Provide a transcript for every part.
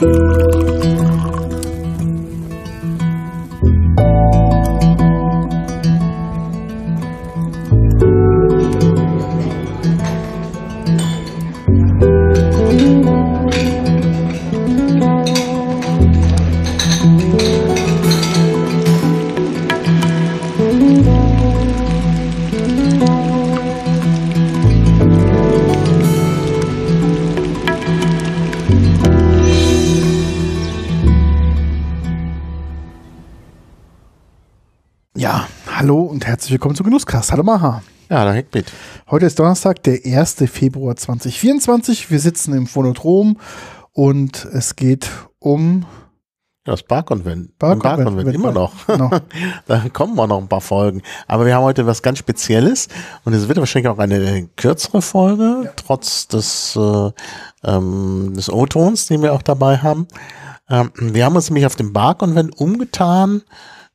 Ja, willkommen zu Genusskast. Hallo Maha. Ja, da hängt mit. Heute ist Donnerstag, der 1. Februar 2024. Wir sitzen im Phonodrom und es geht um Ja, das Barkonvent. Barkonvent, Barkonvent, immer noch. Da kommen wir noch ein paar Folgen. Aber wir haben heute was ganz Spezielles und es wird wahrscheinlich auch eine kürzere Folge, trotz des, äh, ähm, des O-Tons, den wir auch dabei haben. Ähm, wir haben uns nämlich auf dem Barkonvent umgetan,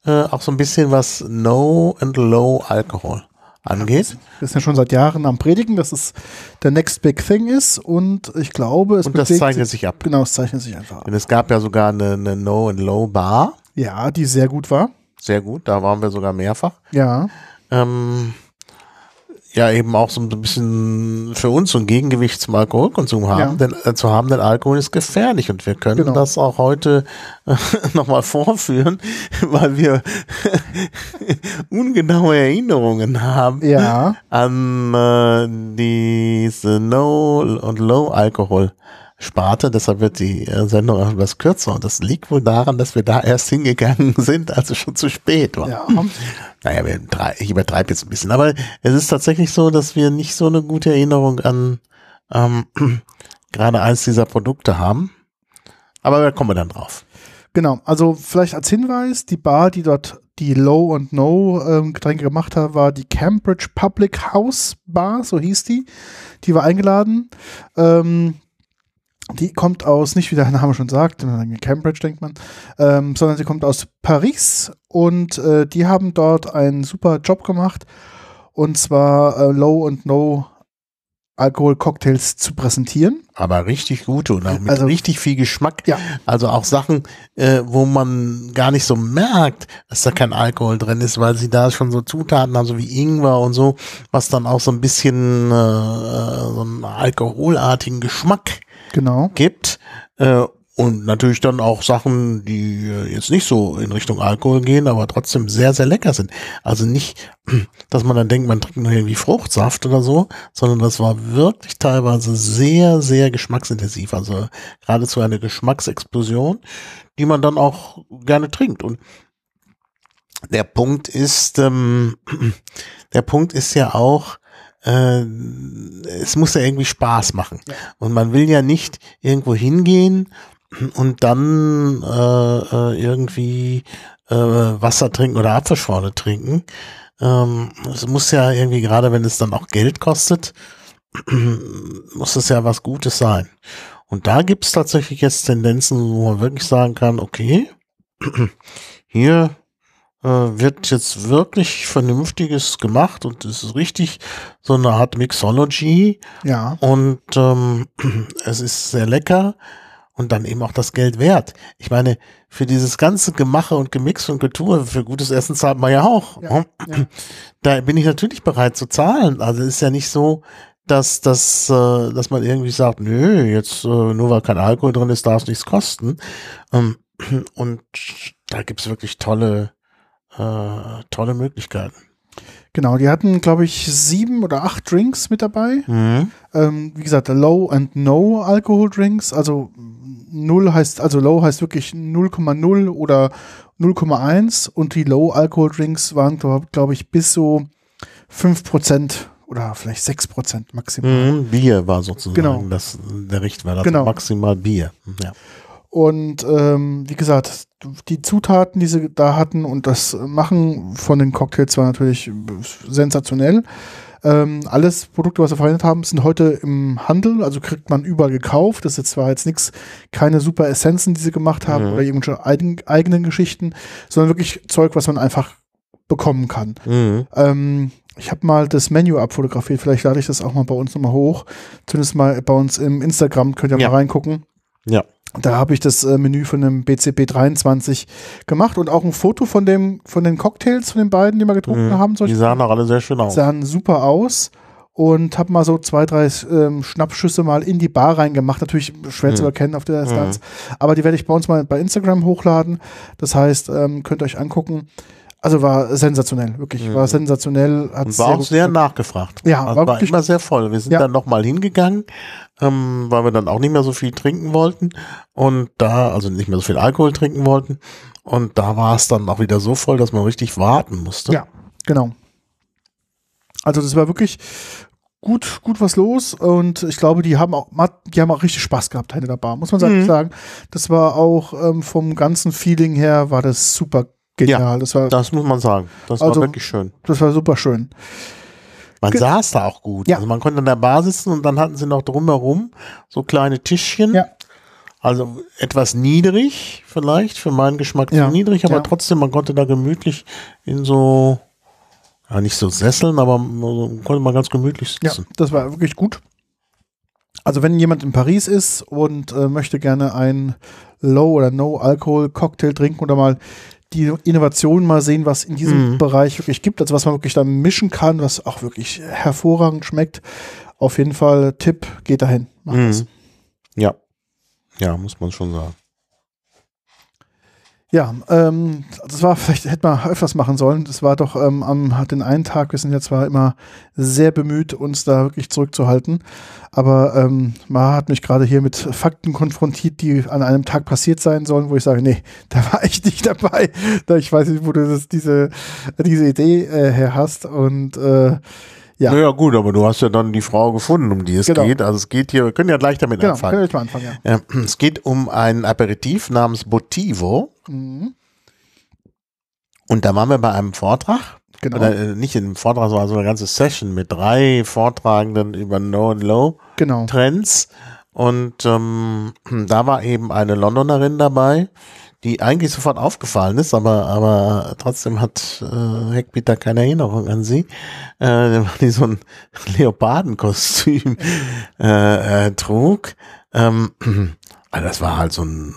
äh, auch so ein bisschen was No and Low Alkohol angeht. Wir sind ja schon seit Jahren am Predigen, dass es der Next Big Thing ist und ich glaube, es Und das zeichnet sich ab. Genau, es zeichnet sich einfach ab. Denn es gab ja sogar eine, eine No and Low Bar. Ja, die sehr gut war. Sehr gut, da waren wir sogar mehrfach. Ja, ähm, ja eben auch so ein bisschen für uns so ein Gegengewicht zum Alkoholkonsum haben, Ja. denn, äh, zu haben, denn Alkohol ist gefährlich und wir können Genau. das auch heute äh, nochmal vorführen, weil wir ungenaue Erinnerungen haben ja, an äh, diese No- und Low-Alkohol. Sparte, deshalb wird die äh, Sendung auch etwas kürzer und das liegt wohl daran, dass wir da erst hingegangen sind, als es schon zu spät war. ja. Naja, wir drei, ich übertreibe jetzt ein bisschen, aber es ist tatsächlich so, dass wir nicht so eine gute Erinnerung an ähm, gerade eins dieser Produkte haben. Aber da kommen wir dann drauf. Genau, also vielleicht als Hinweis, die Bar, die dort die Low und No ähm, Getränke gemacht hat, war die Cambridge Public House Bar, so hieß die. Die war eingeladen. Ähm, die kommt aus, nicht wie der Name schon sagt, Cambridge denkt man, ähm, sondern sie kommt aus Paris und äh, die haben dort einen super Job gemacht und zwar äh, Low und No Alkohol-Cocktails zu präsentieren. Aber richtig gute und auch mit Also- richtig viel Geschmack. Ja. Also auch Sachen, äh, wo man gar nicht so merkt, dass da kein Alkohol drin ist, weil sie da schon so Zutaten haben, so wie Ingwer und so, was dann auch so ein bisschen äh, so einen alkoholartigen Geschmack Genau. gibt. Äh, und natürlich dann auch Sachen, die äh, jetzt nicht so in Richtung Alkohol gehen, aber trotzdem sehr, sehr lecker sind. Also nicht, dass man dann denkt, man trinkt nur irgendwie Fruchtsaft oder so, sondern das war wirklich teilweise sehr, sehr geschmacksintensiv. Also geradezu eine Geschmacksexplosion, die man dann auch gerne trinkt. Und der Punkt ist, ähm, der Punkt ist ja auch, äh, es muss ja irgendwie Spaß machen. Und man will ja nicht irgendwo hingehen und dann äh, äh, irgendwie äh, Wasser trinken oder Apfelschorle trinken. Ähm, es muss ja irgendwie, gerade wenn es dann auch Geld kostet, muss es ja was Gutes sein. Und da gibt es tatsächlich jetzt Tendenzen, wo man wirklich sagen kann, okay, hier wird jetzt wirklich Vernünftiges gemacht und es ist richtig so eine Art Mixology Ja. und ähm, es ist sehr lecker und dann eben auch das Geld wert. Ich meine, für dieses ganze Gemache und Gemix und Getue, für gutes Essen zahlt man ja auch. Ja, ne? ja. Da bin ich natürlich bereit zu zahlen. Also es ist ja nicht so, dass, dass, äh, dass man irgendwie sagt, nö, jetzt äh, nur weil kein Alkohol drin ist, darf es nichts kosten. Ähm, und da gibt's wirklich tolle, äh, tolle Möglichkeiten. Genau, die hatten, glaube ich, sieben oder acht Drinks mit dabei. Mhm. Ähm, wie gesagt, Low and No Alkohol Drinks. Also null heißt, also Low heißt wirklich 0,0 oder 0,1 und die Low Alkohol Drinks waren, glaube glaub ich, bis so 5% oder vielleicht 6% maximal. Mhm, Bier war sozusagen Genau. das, der Richtwert, also Genau. maximal Bier. Ja. Und ähm, wie gesagt, die Zutaten, die sie da hatten und das Machen von den Cocktails war natürlich sensationell. Ähm, alles Produkte, was wir verwendet haben, sind heute im Handel, also kriegt man überall gekauft. Das ist zwar jetzt nichts, keine super Essenzen, die sie gemacht haben Mhm. oder irgendwelche eigen, eigenen Geschichten, sondern wirklich Zeug, was man einfach bekommen kann. Mhm. Ähm, ich habe mal das Menü abfotografiert, vielleicht lade ich das auch mal bei uns nochmal hoch. Zumindest mal bei uns im Instagram, könnt ihr Ja. mal reingucken. Ja. Da habe ich das äh, Menü von dem BCP 23 gemacht und auch ein Foto von dem von den Cocktails von den beiden, die wir getrunken Mhm. haben. Die sahen auch alle sehr schön aus. sahen super aus und habe mal so zwei, drei ähm, Schnappschüsse mal in die Bar reingemacht. Natürlich schwer zu Mhm. erkennen auf der Distanz, aber die werde ich bei uns mal bei Instagram hochladen. Das heißt, ähm, könnt ihr euch angucken. Also war sensationell, wirklich, Mhm. war sensationell. Hat Und war auch gut sehr nachgefragt. Ja, also war war wirklich- immer sehr voll. Wir sind Ja. dann nochmal hingegangen, ähm, weil wir dann auch nicht mehr so viel trinken wollten. Und da, also nicht mehr so viel Alkohol trinken wollten. Und da war es dann auch wieder so voll, dass man richtig warten musste. Ja, genau. Also das war wirklich gut, gut was los und ich glaube, die haben auch, die haben auch richtig Spaß gehabt hinter der Bar, muss man sagen. Mhm. sagen. Das war auch ähm, vom ganzen Feeling her war das super genial. das war, Das muss man sagen. Das Also- war wirklich schön. das war super schön. Man Ge- saß da auch gut. Ja. Also man konnte an der Bar sitzen und dann hatten sie noch drumherum so kleine Tischchen. Ja. Also etwas niedrig vielleicht, für meinen Geschmack Ja. zu niedrig, aber Ja. trotzdem, man konnte da gemütlich in so, ja nicht so Sesseln, aber man konnte man ganz gemütlich Ja, sitzen. das war wirklich gut. Also wenn jemand in Paris ist und äh, möchte gerne ein Low- oder No-Alkohol-Cocktail trinken oder mal die Innovation mal sehen, was in diesem Mhm. Bereich wirklich gibt, also was man wirklich dann mischen kann, was auch wirklich hervorragend schmeckt. Auf jeden Fall Tipp, geht dahin. Macht Mhm. das. Ja. Ja, muss man schon sagen. Ja, ähm, das war vielleicht, hätte man öfters machen sollen. Das war doch ähm, am den einen Tag, wir sind ja zwar immer sehr bemüht, uns da wirklich zurückzuhalten, aber ähm, Ma hat mich gerade hier mit Fakten konfrontiert, die an einem Tag passiert sein sollen, wo ich sage, nee, da war ich nicht dabei. Da ich weiß nicht, wo du das, diese, diese Idee äh, her hast. Und äh, Ja. Naja, gut, aber du hast ja dann die Frau gefunden, um die es Genau. geht. Also es geht hier, wir können ja gleich damit genau, anfangen. können wir mal anfangen, ja. Ja, es geht um ein Aperitif namens Botivo. Mhm. Und da waren wir bei einem Vortrag. Genau, Oder äh, nicht in einem Vortrag, sondern so eine ganze Session mit drei Vortragenden über No und Low genau. Trends. Und ähm, da war eben eine Londonerin dabei, die eigentlich sofort aufgefallen ist, aber, aber trotzdem hat äh, Heckpeter keine Erinnerung an sie, äh, die so ein Leopardenkostüm äh, äh, trug. Ähm, also das war halt so ein,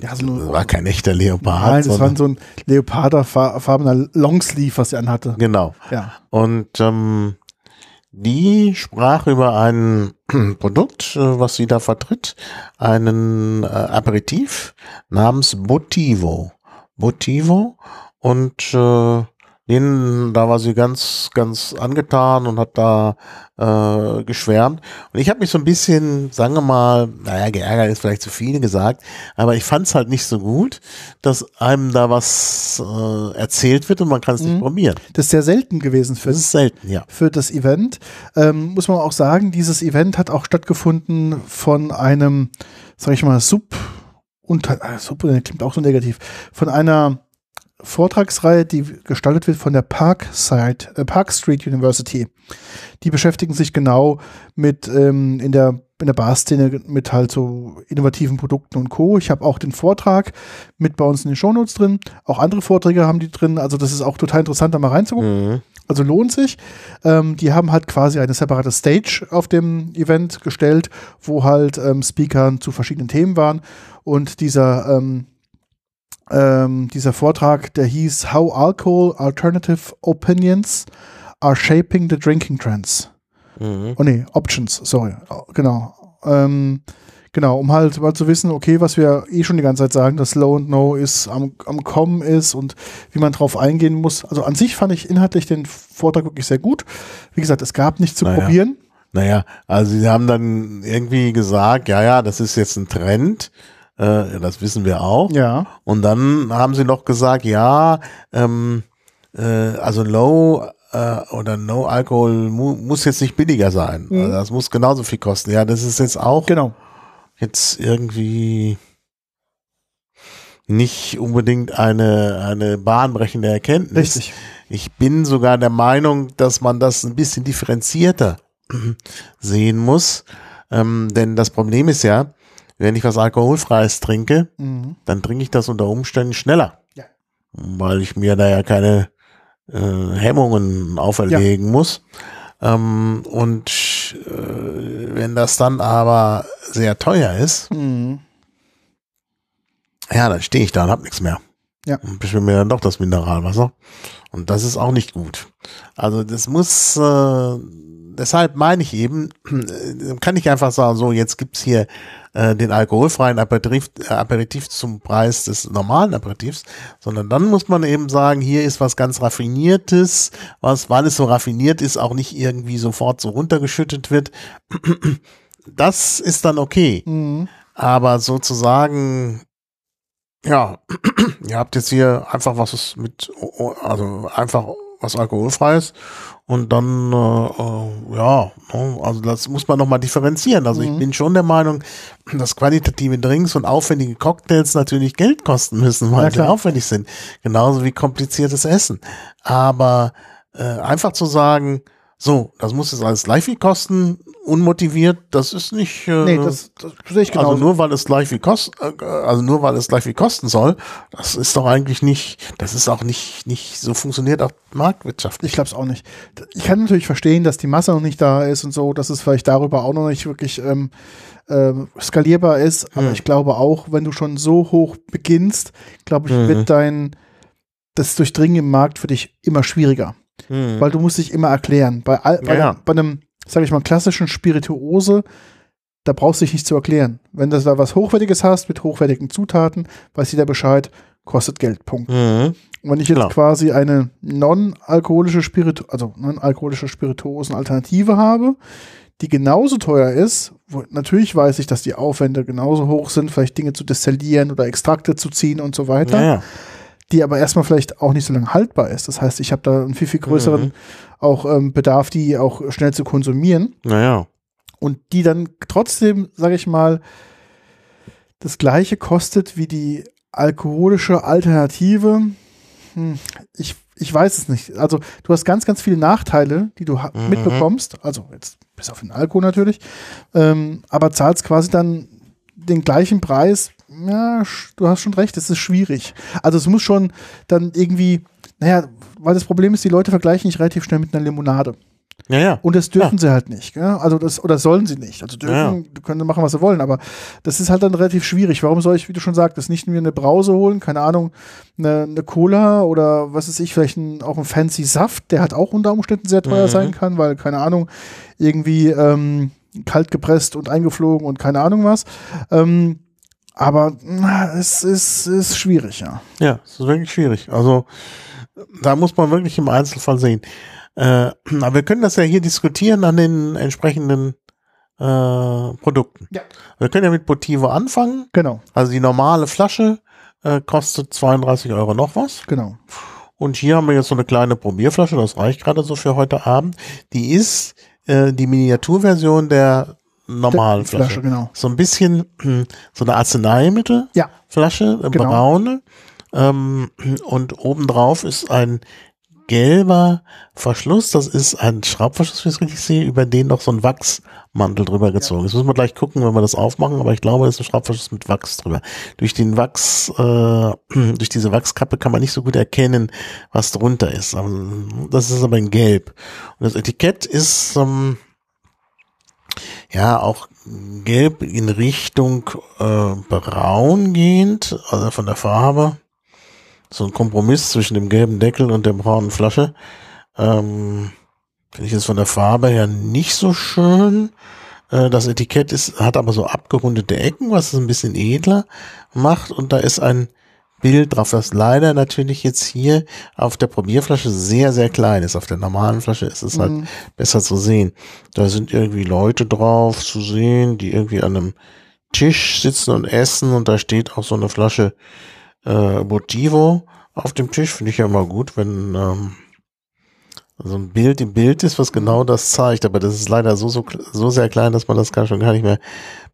Ja, so eine- das war kein echter Leopard. Nein, das war so ein leoparderfarbener Longsleeve, was sie anhatte. Genau. Ja. Und ähm, die sprach über ein Produkt, äh, was sie da vertritt, einen äh, Aperitif namens Botivo. Botivo und äh, den, da war sie ganz, ganz angetan und hat da äh, geschwärmt. Und ich habe mich so ein bisschen, sagen wir mal, naja, geärgert ist vielleicht zu viel gesagt, aber ich fand es halt nicht so gut, dass einem da was äh, erzählt wird und man kann es nicht Mhm. probieren. Das ist sehr selten gewesen für, Das ist selten, ja. für das Event. Ähm, muss man auch sagen, dieses Event hat auch stattgefunden von einem, sag ich mal, Sub, unter, äh, Sub äh, klingt auch so negativ, von einer Vortragsreihe, die gestaltet wird von der Parkside, äh, Park Street University. Die beschäftigen sich genau mit ähm, in der in der Barszene mit halt so innovativen Produkten und Co. Ich habe auch den Vortrag mit bei uns in den Shownotes drin. Auch andere Vorträge haben die drin. Also das ist auch total interessant, da mal reinzugucken. Mhm. Also lohnt sich. Ähm, die haben halt quasi eine separate Stage auf dem Event gestellt, wo halt ähm, Speaker zu verschiedenen Themen waren. Und dieser, ähm, ähm, dieser Vortrag, der hieß How Alcohol Alternative Opinions are Shaping the Drinking Trends. Mhm. Oh nee, Options, sorry. Oh, Genau. Ähm, genau, um halt mal zu wissen, okay, was wir eh schon die ganze Zeit sagen, dass Low and No ist am, am Kommen ist und wie man drauf eingehen muss. Also an sich fand ich inhaltlich den Vortrag wirklich sehr gut. Wie gesagt, es gab nichts zu Naja. probieren. Naja, also sie haben dann irgendwie gesagt, ja, ja, das ist jetzt ein Trend. Äh, das wissen wir auch. Ja. Und dann haben sie noch gesagt, ja, ähm, äh, also Low äh, oder No Alkohol mu muss jetzt nicht billiger sein. Mhm. Also das muss genauso viel kosten. Ja, das ist jetzt auch Genau. jetzt irgendwie nicht unbedingt eine, eine bahnbrechende Erkenntnis. Richtig. Ich bin sogar der Meinung, dass man das ein bisschen differenzierter sehen muss. Ähm, denn das Problem ist ja, wenn ich was Alkoholfreies trinke, Mhm. dann trinke ich das unter Umständen schneller. Ja. Weil ich mir da ja keine äh, Hemmungen auferlegen muss. Ähm, und äh, wenn das dann aber sehr teuer ist, Mhm. Ja, dann stehe ich da und hab nichts mehr. Ja. Und beschwere mir dann doch das Mineralwasser. Und das ist auch nicht gut. Also das muss, äh, deshalb meine ich eben, äh, kann ich einfach sagen, so jetzt gibt's hier äh, den alkoholfreien Aperitif, äh, Aperitif zum Preis des normalen Aperitifs, sondern dann muss man eben sagen, hier ist was ganz Raffiniertes, was, weil es so raffiniert ist, auch nicht irgendwie sofort so runtergeschüttet wird. Das ist dann okay. Mhm. Aber sozusagen, ja, ihr habt jetzt hier einfach was mit, also einfach was alkoholfreies und dann, äh, äh, ja, ne, also das muss man nochmal differenzieren. Also ich Mhm. bin schon der Meinung, dass qualitative Drinks und aufwendige Cocktails natürlich Geld kosten müssen, weil Ja, sie aufwendig sind. Genauso wie kompliziertes Essen. Aber äh, einfach zu sagen, so, das muss jetzt alles gleich viel kosten, unmotiviert, das ist nicht. Äh, Nee, das, das sehe ich genau. also nur weil es gleich viel kost, äh, also nur weil es gleich viel kosten soll, das ist doch eigentlich nicht, das ist auch nicht, nicht so funktioniert auch Marktwirtschaft. Ich glaube es auch nicht. Ich kann natürlich verstehen, dass die Masse noch nicht da ist und so, dass es vielleicht darüber auch noch nicht wirklich ähm, ähm, skalierbar ist. Aber Hm. ich glaube auch, wenn du schon so hoch beginnst, glaube ich, Mhm. wird dein das Durchdringen im Markt für dich immer schwieriger. Hm. Weil du musst dich immer erklären. Bei, all, bei, Ja, ja. bei einem, sage ich mal, klassischen Spirituose, da brauchst du dich nicht zu erklären. Wenn du da was Hochwertiges hast, mit hochwertigen Zutaten, weiß jeder Bescheid, kostet Geld, Punkt. Mhm. Und wenn ich jetzt Klar. quasi eine non-alkoholische Spiritu also non-alkoholische Spirituosen-Alternative habe, die genauso teuer ist, wo, natürlich weiß ich, dass die Aufwände genauso hoch sind, vielleicht Dinge zu destillieren oder Extrakte zu ziehen und so weiter, Ja, ja. Die aber erstmal vielleicht auch nicht so lange haltbar ist. Das heißt, ich habe da einen viel, viel größeren Mhm. auch ähm, Bedarf, die auch schnell zu konsumieren Naja. und die dann trotzdem, sage ich mal, das gleiche kostet wie die alkoholische Alternative. Hm, ich, ich weiß es nicht. Also du hast ganz, ganz viele Nachteile, die du Mhm. mitbekommst. Also jetzt bis auf den Alkohol natürlich. Ähm, aber zahlst quasi dann den gleichen Preis. Ja, du hast schon recht, es ist schwierig. Also es muss schon dann irgendwie, naja, weil das Problem ist, die Leute vergleichen nicht relativ schnell mit einer Limonade. Ja, ja. Und das dürfen sie halt nicht. Gell? Also das, oder sollen sie nicht. Also dürfen, können sie machen, was sie wollen, aber das ist halt dann relativ schwierig. Warum soll ich, wie du schon sagtest, nicht mir eine Brause holen, keine Ahnung, eine, eine Cola oder was weiß ich, vielleicht ein, auch ein fancy Saft, der halt auch unter Umständen sehr teuer Mhm. sein kann, weil, keine Ahnung, irgendwie ähm, kalt gepresst und eingeflogen und keine Ahnung was. Ähm, aber na, es ist, ist schwierig, ja. Ja, es ist wirklich schwierig. Also da muss man wirklich im Einzelfall sehen. Äh, aber wir können das ja hier diskutieren an den entsprechenden äh, Produkten. Ja. Wir können ja mit Botivo anfangen. Genau, Also die normale Flasche äh, kostet 32 Euro noch was. genau. Und hier haben wir jetzt so eine kleine Probierflasche, das reicht gerade so für heute Abend. Die ist äh, die Miniaturversion der normalen Flasche, Flasche. genau. So ein bisschen so eine Arzneimittelflasche, Ja, eine genau. braune. Ähm, und obendrauf ist ein gelber Verschluss. Das ist ein Schraubverschluss, wie ich es richtig sehe, über den noch so ein Wachsmantel drüber gezogen ist. Müssen wir gleich gucken, wenn wir das aufmachen, aber ich glaube, das ist ein Schraubverschluss mit Wachs drüber. Durch den Wachs, äh, durch diese Wachskappe kann man nicht so gut erkennen, was drunter ist. Ähm, Das ist aber in Gelb. Und das Etikett ist, ähm, ja, auch gelb in Richtung äh, braun gehend, also von der Farbe. So ein Kompromiss zwischen dem gelben Deckel und der braunen Flasche. Ähm, Finde ich jetzt von der Farbe her nicht so schön. Äh, das Etikett ist, hat aber so abgerundete Ecken, was es ein bisschen edler macht. Und da ist ein Bild drauf, das leider natürlich jetzt hier auf der Probierflasche sehr, sehr klein ist. Auf der normalen Flasche ist es halt Mhm. besser zu sehen. Da sind irgendwie Leute drauf zu sehen, die irgendwie an einem Tisch sitzen und essen und da steht auch so eine Flasche äh, Motivo auf dem Tisch. Finde ich ja immer gut, wenn ähm, so ein Bild im Bild ist, was genau das zeigt. Aber das ist leider so, so, so sehr klein, dass man das gar schon gar nicht mehr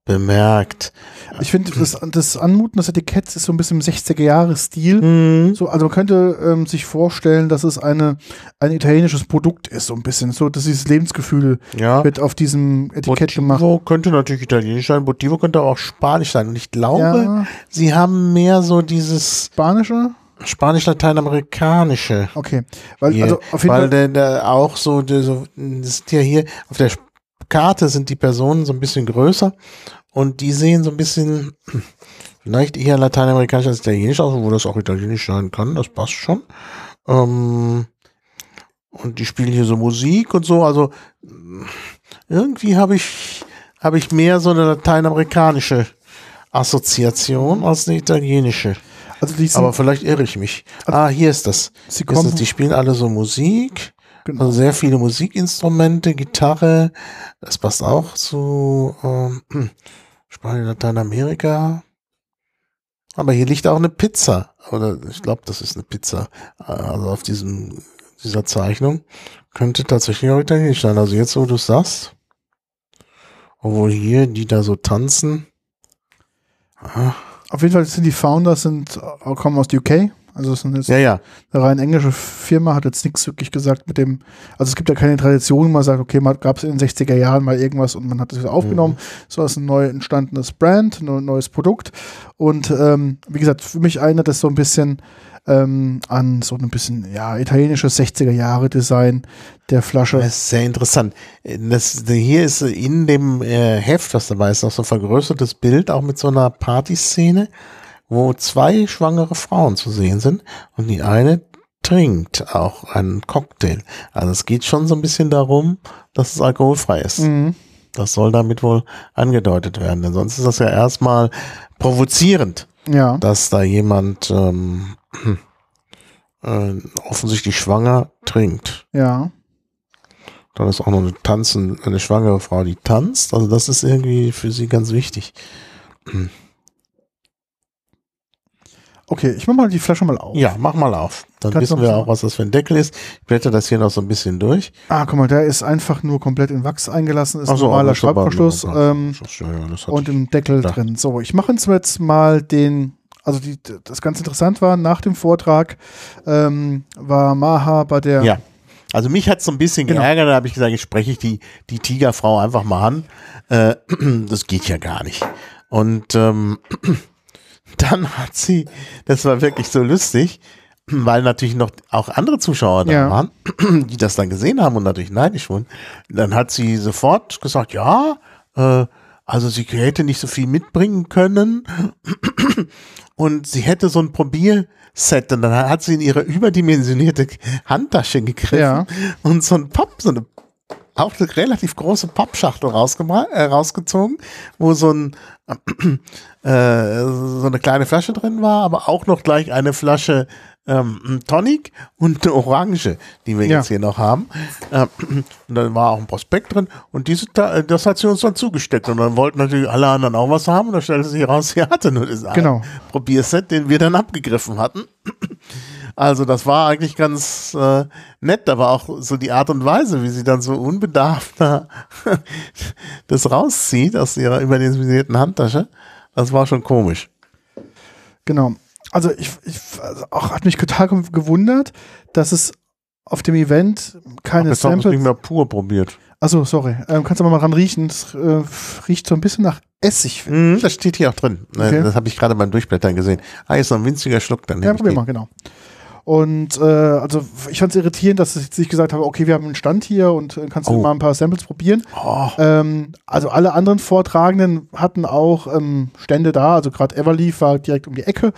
bemerkt. Ich finde, das, das Anmuten des Etiketts ist so ein bisschen im 60er-Jahres-Stil. Mhm. So, also man könnte ähm, sich vorstellen, dass es eine, ein italienisches Produkt ist, so ein bisschen. So, dass dieses Lebensgefühl Ja. wird auf diesem Etikett gemacht. Motivo könnte natürlich italienisch sein, Motivo könnte aber auch spanisch sein. Und ich glaube, Ja, sie haben mehr so dieses spanische? spanisch-lateinamerikanische. Okay. Weil, Hier, also auf jeden weil Fall. der, der auch so, der, so, das sind ja hier auf der Karte sind die Personen so ein bisschen größer und die sehen so ein bisschen, vielleicht eher lateinamerikanisch als italienisch, also wo das auch italienisch sein kann, das passt schon. Ähm, und die spielen hier so Musik und so, also irgendwie habe ich, habe ich mehr so eine lateinamerikanische Assoziation als eine italienische. Also die sind, Aber vielleicht irre ich mich. Ah, hier ist das. sie Hier ist kommen, das. Die spielen alle so Musik. Genau. Also sehr viele Musikinstrumente, Gitarre. Das passt auch zu ähm, Spanien, Lateinamerika. Aber hier liegt auch eine Pizza. Oder ich glaube, das ist eine Pizza. Also auf diesem dieser Zeichnung könnte tatsächlich auch italienisch sein. Also jetzt, wo du es sagst, obwohl hier die da so tanzen. Ah, Auf jeden Fall sind die Founders sind, äh, kommen aus UK. Also es jetzt ja, ja. eine rein englische Firma, hat jetzt nichts wirklich gesagt mit dem, also es gibt ja keine Tradition, man sagt, okay, man gab es in den 60er Jahren mal irgendwas und man hat das wieder aufgenommen, so ist ein neu entstandenes Brand, ein neues Produkt und ähm, wie gesagt, für mich erinnert das so ein bisschen ähm, an so ein bisschen, ja, italienisches 60er Jahre Design der Flasche. Das ist sehr interessant. Das, hier ist in dem äh, Heft, was dabei ist, noch so ein vergrößertes Bild, auch mit so einer Partyszene, wo zwei schwangere Frauen zu sehen sind und die eine trinkt auch einen Cocktail. Also es geht schon so ein bisschen darum, dass es alkoholfrei ist. Mhm. Das soll damit wohl angedeutet werden, denn sonst ist das ja erstmal provozierend, Ja, dass da jemand ähm, äh, offensichtlich schwanger trinkt. ja. Dann ist auch noch eine tanzen, eine schwangere Frau, die tanzt. Also das ist irgendwie für sie ganz wichtig. Okay, ich mach mal die Flasche mal auf. Ja, mach mal auf. Dann Kannst wissen wir auch, was das für ein Deckel ist. Ich blätter das hier noch so ein bisschen durch. Ah, guck mal, der ist einfach nur komplett in Wachs eingelassen, ist Ach so, normaler Schraubverschluss. Ähm, ja, und ich. im Deckel Ja. drin. So, ich mache uns jetzt mal den, also die, das ganz interessant war, nach dem Vortrag ähm, war Maha bei der, Ja. Also mich hat so ein bisschen Genau. geärgert, da habe ich gesagt, jetzt spreche ich die, die Tigerfrau einfach mal an. Äh, das geht ja gar nicht. Und ähm, dann hat sie, das war wirklich so lustig, weil natürlich noch auch andere Zuschauer da Ja. waren, die das dann gesehen haben und natürlich neidisch wurden. Dann hat sie sofort gesagt, ja, äh, also sie hätte nicht so viel mitbringen können und sie hätte so ein Probierset und dann hat sie in ihre überdimensionierte Handtasche gegriffen Ja. und so ein Papp, so eine auch eine relativ große Pappschachtel äh, rausgezogen, wo so ein äh, so eine kleine Flasche drin war, aber auch noch gleich eine Flasche ähm, Tonic und eine Orange, die wir Ja. jetzt hier noch haben. Ähm, und dann war auch ein Prospekt drin und diese, äh, das hat sie uns dann zugesteckt und dann wollten natürlich alle anderen auch was haben und dann stellte sich heraus, sie hatte nur das Genau. Probierset, den wir dann abgegriffen hatten. Also das war eigentlich ganz äh, nett, aber auch so die Art und Weise, wie sie dann so unbedarft da das rauszieht aus ihrer überdimensionierten Handtasche, das war schon komisch. genau. Also ich, ich also auch hat mich total gew- gewundert, dass es auf dem Event keine Jetzt haben wir es nicht Samples. mehr pur probiert. Achso, sorry. Ähm, kannst du mal dran riechen? Das äh, riecht so ein bisschen nach Essig. Mhm, das steht hier auch drin. Okay. Das habe ich gerade beim Durchblättern gesehen. Ah, ist noch ein winziger Schluck. Dann ich. Ja, ich probier mal, genau. Und äh, also ich fand es irritierend, dass ich sich gesagt habe, okay, wir haben einen Stand hier und äh, kannst du Oh. mal ein paar Samples probieren. Oh, Ähm, also alle anderen Vortragenden hatten auch ähm, Stände da, also gerade Everleaf war direkt um die Ecke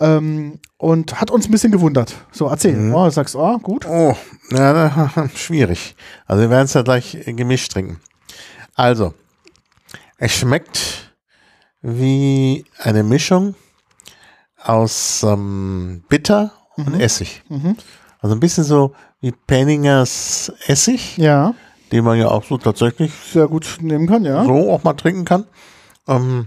ähm, und hat uns ein bisschen gewundert. So, erzähl. Mhm. Oh, du sagst, oh, gut. Oh, ja, schwierig. Also wir werden es ja gleich äh, gemischt trinken. Also, es schmeckt wie eine Mischung aus ähm, Bitter und Essig. Mhm. Also ein bisschen so wie Penningers Essig, Ja, den man ja auch so tatsächlich sehr gut nehmen kann, ja. so auch mal trinken kann. Ähm,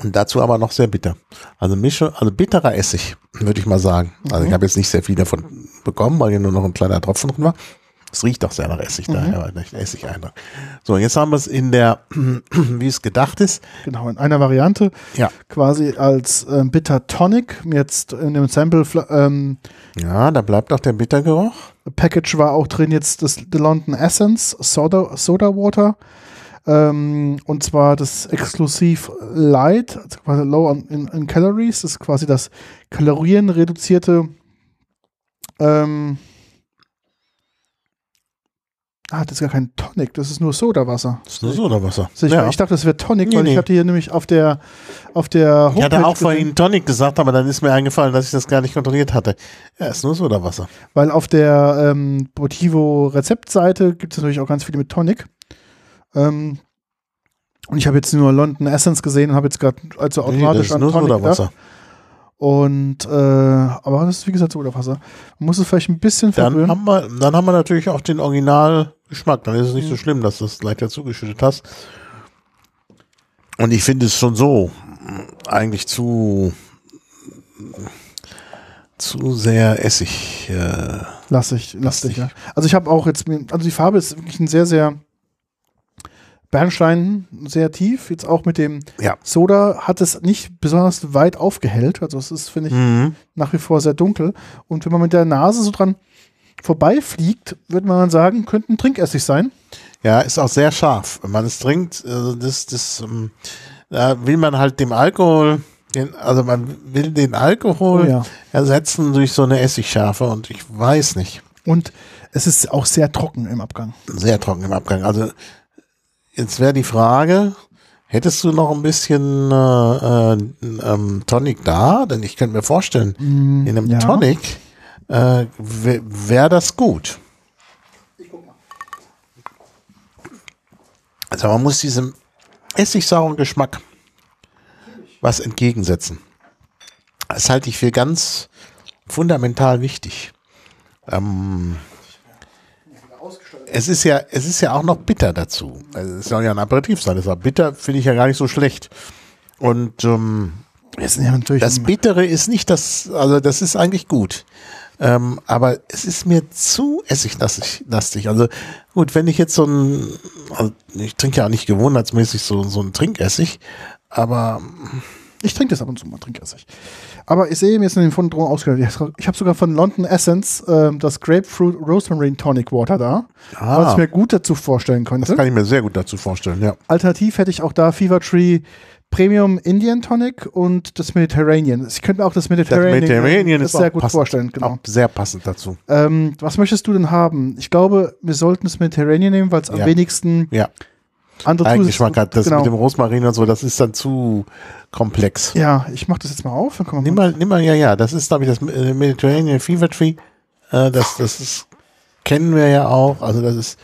und dazu aber noch sehr bitter. Also Mische, also bitterer Essig, würde ich mal sagen. Also ich habe jetzt nicht sehr viel davon bekommen, weil hier nur noch ein kleiner Tropfen drin war. Es riecht doch sehr nach Essig, daher war nicht Essig Eindruck. So, jetzt haben wir es in der, wie es gedacht ist. Genau, in einer Variante, Ja. quasi als ähm, Bitter Tonic. Jetzt in dem Sample ähm, Ja, da bleibt auch der Bittergeruch. Package war auch drin jetzt das The London Essence Soda, Soda Water. Ähm, und zwar das Exklusiv Light, also quasi low on, in, in Calories. Das ist quasi das kalorienreduzierte ähm, Ah, das ist gar kein Tonic, das ist nur Sodawasser. Das ist nur Sodawasser. Also ich, ich dachte, das wäre Tonic, Nee, weil nee. ich hatte hier nämlich auf der auf der Ich hatte auch vorhin Tonic gesagt, aber dann ist mir eingefallen, dass ich das gar nicht kontrolliert hatte. Ja, ist nur Sodawasser. Weil auf der ähm, Motivo Rezeptseite gibt es natürlich auch ganz viele mit Tonic. Ähm, und ich habe jetzt nur London Essence gesehen und habe jetzt gerade also Nee, das automatisch ist an nur Tonic gedacht. Und äh, aber das ist wie gesagt Sodawasser. Man muss es vielleicht ein bisschen Dann haben, wir, dann haben wir natürlich auch den Originalgeschmack. Dann ist es nicht Mhm. so schlimm, dass du es gleich dazu geschüttet hast. Und ich finde es schon so mh, eigentlich zu zu sehr Essig. Äh, Lass ich, lass Lastig. dich, ja. Also ich habe auch jetzt, also die Farbe ist wirklich ein sehr, sehr Bernstein, sehr tief. Jetzt auch mit dem Ja. Soda hat es nicht besonders weit aufgehellt. Also es ist, finde ich, mhm. nach wie vor sehr dunkel. Und wenn man mit der Nase so dran vorbeifliegt, würde man sagen, könnte ein Trinkessig sein. Ja, ist auch sehr scharf. Wenn man es trinkt, also das, das, ähm, da will man halt dem Alkohol, den, also man will den Alkohol Oh ja. ersetzen durch so eine Essigschärfe und ich weiß nicht. Und es ist auch sehr trocken im Abgang. Sehr trocken im Abgang. Also jetzt wäre die Frage, hättest du noch ein bisschen äh, äh, ähm, Tonic da? Denn ich könnte mir vorstellen, in einem ja. Tonic äh, wäre wär das gut. Also man muss diesem essigsauren Geschmack was entgegensetzen. Das halte ich für ganz fundamental wichtig. Ähm, es ist ja, es ist ja auch noch bitter dazu. Also es soll ja ein Aperitif sein. Deshalb bitter finde ich ja gar nicht so schlecht. Und ähm, ja das Bittere ist nicht das, also das ist eigentlich gut. Ähm, aber es ist mir zu essiglastig. lastig. Also gut, wenn ich jetzt so ein, also ich trinke ja auch nicht gewohnheitsmäßig so, so ein Trinkessig, aber Ich trinke das ab und zu mal, Trinkessig. Aber ich sehe mir jetzt in den Funden drum ausgedacht. Ich habe sogar von London Essence ähm, das Grapefruit Rosemary Tonic Water da, Ah. was ich mir gut dazu vorstellen das könnte. kann ich mir sehr gut dazu vorstellen, ja. Alternativ hätte ich auch da Fever Tree Premium Indian Tonic und das Mediterranean. Ich könnte mir auch das Mediterranean, Mediterranean das sehr gut passend. vorstellen. Genau. Sehr passend dazu. Ähm, was möchtest du denn haben? Ich glaube, wir sollten das Mediterranean nehmen, weil es am Ja. wenigsten Ja, andere Eigengeschmack hat. Das genau. mit dem Rosmarin und so, das ist dann zu komplex. Ja, ich mache das jetzt mal auf. Dann kann man Nimm mal, nimm mal, ja, ja, das ist, glaube ich, das äh, Mediterranean Fever Tree. Äh, das, das ist, kennen wir ja auch. Also das ist,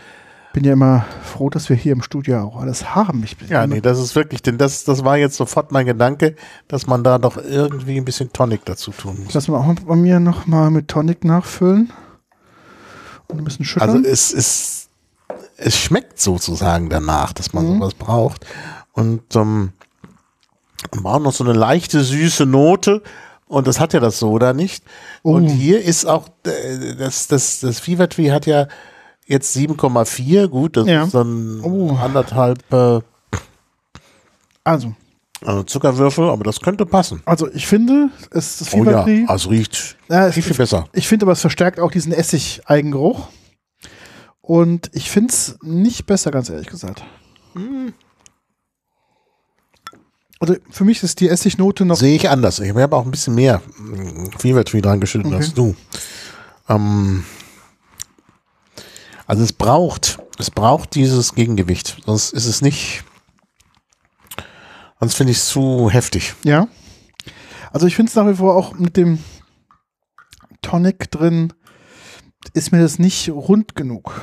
bin ja immer froh, dass wir hier im Studio auch alles haben. Ich bin ja, nee, das ist wirklich, denn das, das war jetzt sofort mein Gedanke, dass man da doch irgendwie ein bisschen Tonic dazu tun muss. Lass mal auch bei mir noch mal mit Tonic nachfüllen. Und ein bisschen schütteln. Also es ist, es schmeckt sozusagen danach, dass man Mhm. sowas braucht. Und ähm, man braucht noch so eine leichte süße Note. Und das hat ja das Soda nicht. Und Oh. hier ist auch, äh, das, das, das Fever Tree hat ja jetzt 7,4. Gut, das Ja. ist dann Oh. anderthalb äh, also, also Zuckerwürfel, aber das könnte passen. also ich finde, es das Oh Fever ja, Tree- also riecht Ja, viel, viel besser. Ich finde aber, es verstärkt auch diesen Essig-Eigengeruch. Und ich finde es nicht besser, ganz ehrlich gesagt. Also für mich ist die Essignote noch. Sehe ich anders. Ich habe auch ein bisschen mehr mm, Fever Tree dran geschüttet Okay. als du. Ähm, also es braucht, es braucht dieses Gegengewicht. Sonst ist es nicht, sonst finde ich es zu heftig. Ja. Also ich finde es nach wie vor auch mit dem Tonic drin, ist mir das nicht rund genug.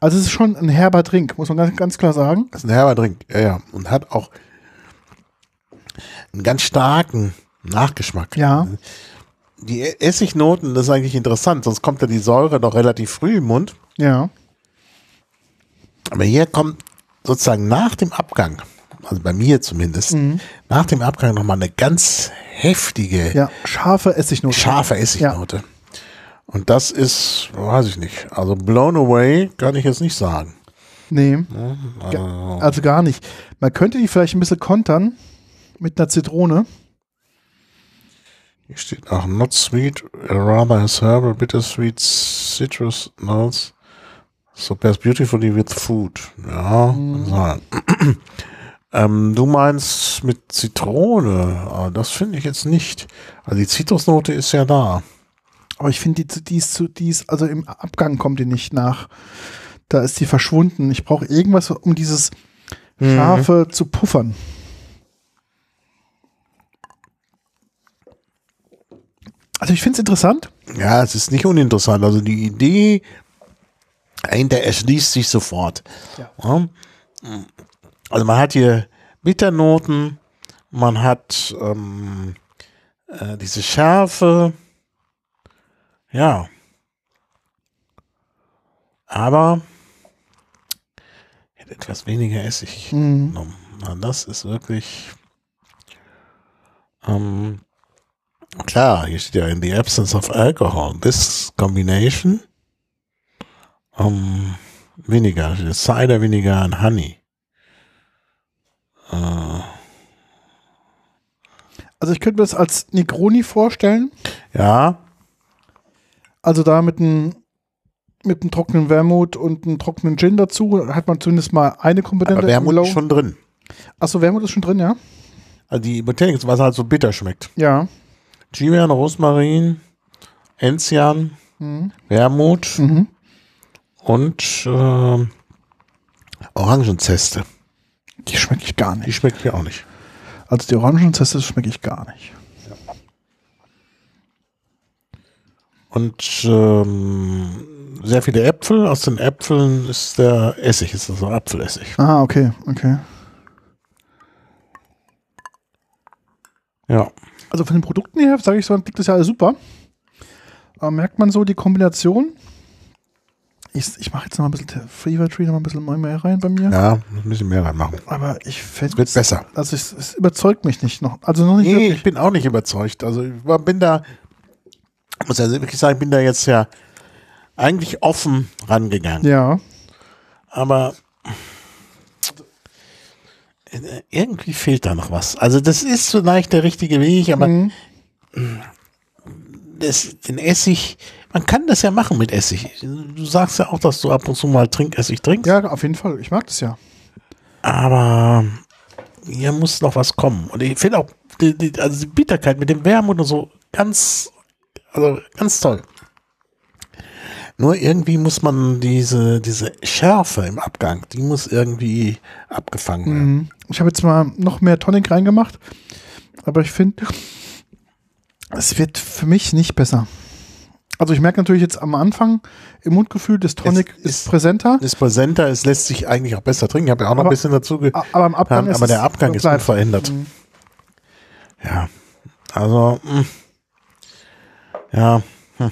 Also es ist schon ein herber Drink, muss man ganz, ganz klar sagen. Das ist ein herber Drink. Ja, ja. Und hat auch einen ganz starken Nachgeschmack. Ja. Die E- Essignoten, das ist eigentlich interessant, sonst kommt ja die Säure doch relativ früh im Mund. Ja. Aber hier kommt sozusagen nach dem Abgang, also bei mir zumindest, nach dem Abgang nochmal eine ganz heftige, Ja, scharfe Essignote. scharfe Essignote. Und das ist, weiß ich nicht, also blown away kann ich jetzt nicht sagen. Nee, Also, also gar nicht. Man könnte die vielleicht ein bisschen kontern mit einer Zitrone. hier steht auch not sweet, rather has herbal, bittersweet, citrus notes. So pairs beautifully with food. Ja, kann sein. ähm, du meinst mit Zitrone, aber das finde ich jetzt nicht. Also die Zitrusnote ist ja da. Aber ich finde, die, die ist zu, die ist, also im Abgang kommt die nicht nach. Da ist die verschwunden. Ich brauche irgendwas, um dieses Mhm. Scharfe zu puffern. Also ich finde es interessant. Ja, es ist nicht uninteressant. Also die Idee dahinter erschließt sich sofort. Ja. Also man hat hier Bitternoten, man hat ähm, äh, diese Schärfe. Ja. Aber hätte etwas weniger Essig Mhm. genommen. Na, das ist wirklich ähm, klar, hier steht ja in the absence of alcohol. This combination ähm, weniger, Cider weniger und Honey. Äh, Also ich könnte mir das als Negroni vorstellen. ja, Also da mit einem mit einem trockenen Wermut und einem trockenen Gin dazu hat man zumindest mal eine Komponente. aber Wermut ist schon drin. Achso, Wermut ist schon drin, ja? Also die Botanicals, was halt so bitter schmeckt. Ja. Thymian, Rosmarin, Enzian, Mhm. Wermut Mhm. und äh, Orangenzeste. Die schmecke ich gar Die nicht. schmeckt mir auch nicht. Also die Orangenzeste schmecke ich gar nicht. Und ähm, sehr viele Äpfel. Aus den Äpfeln ist der Essig, ist also Apfelessig. Ah, okay, okay. Ja. Also von den Produkten her, sage ich so, liegt das ja alles super. Aber merkt man so die Kombination? Ich, ich mache jetzt noch mal ein bisschen Fever Tree noch mal ein bisschen mehr rein bei mir. Ja, ein bisschen mehr reinmachen. Aber ich fände Wird besser. Also es, es überzeugt mich nicht noch. Also noch nicht Nee, wirklich. ich bin auch nicht überzeugt. Also ich war- bin da, muss ja wirklich sagen, ich bin da jetzt ja eigentlich offen rangegangen. Ja. Aber irgendwie fehlt da noch was. Also das ist vielleicht der richtige Weg, aber Mhm. das, den Essig, man kann das ja machen mit Essig. Du sagst ja auch, dass du ab und zu mal Trinkessig trinkst. Ja, auf jeden Fall. Ich mag das ja. Aber hier muss noch was kommen. Und ich finde auch die, die, also die Bitterkeit mit dem Wermut und so ganz, also ganz toll. Nur irgendwie muss man diese, diese Schärfe im Abgang, die muss irgendwie abgefangen werden. Mhm. Ich habe jetzt mal noch mehr Tonic reingemacht. Aber ich finde, es wird für mich nicht besser. Also ich merke natürlich jetzt am Anfang im Mundgefühl, das Tonic ist, ist- präsenter. Das Präsenter, es lässt sich eigentlich auch besser trinken. Ich habe ja auch noch Aber- ein bisschen dazu ge Aber im Abgang aber ist es- der Abgang ist bleibt. unverändert. Mhm. Ja, also, mh. Ja, hm.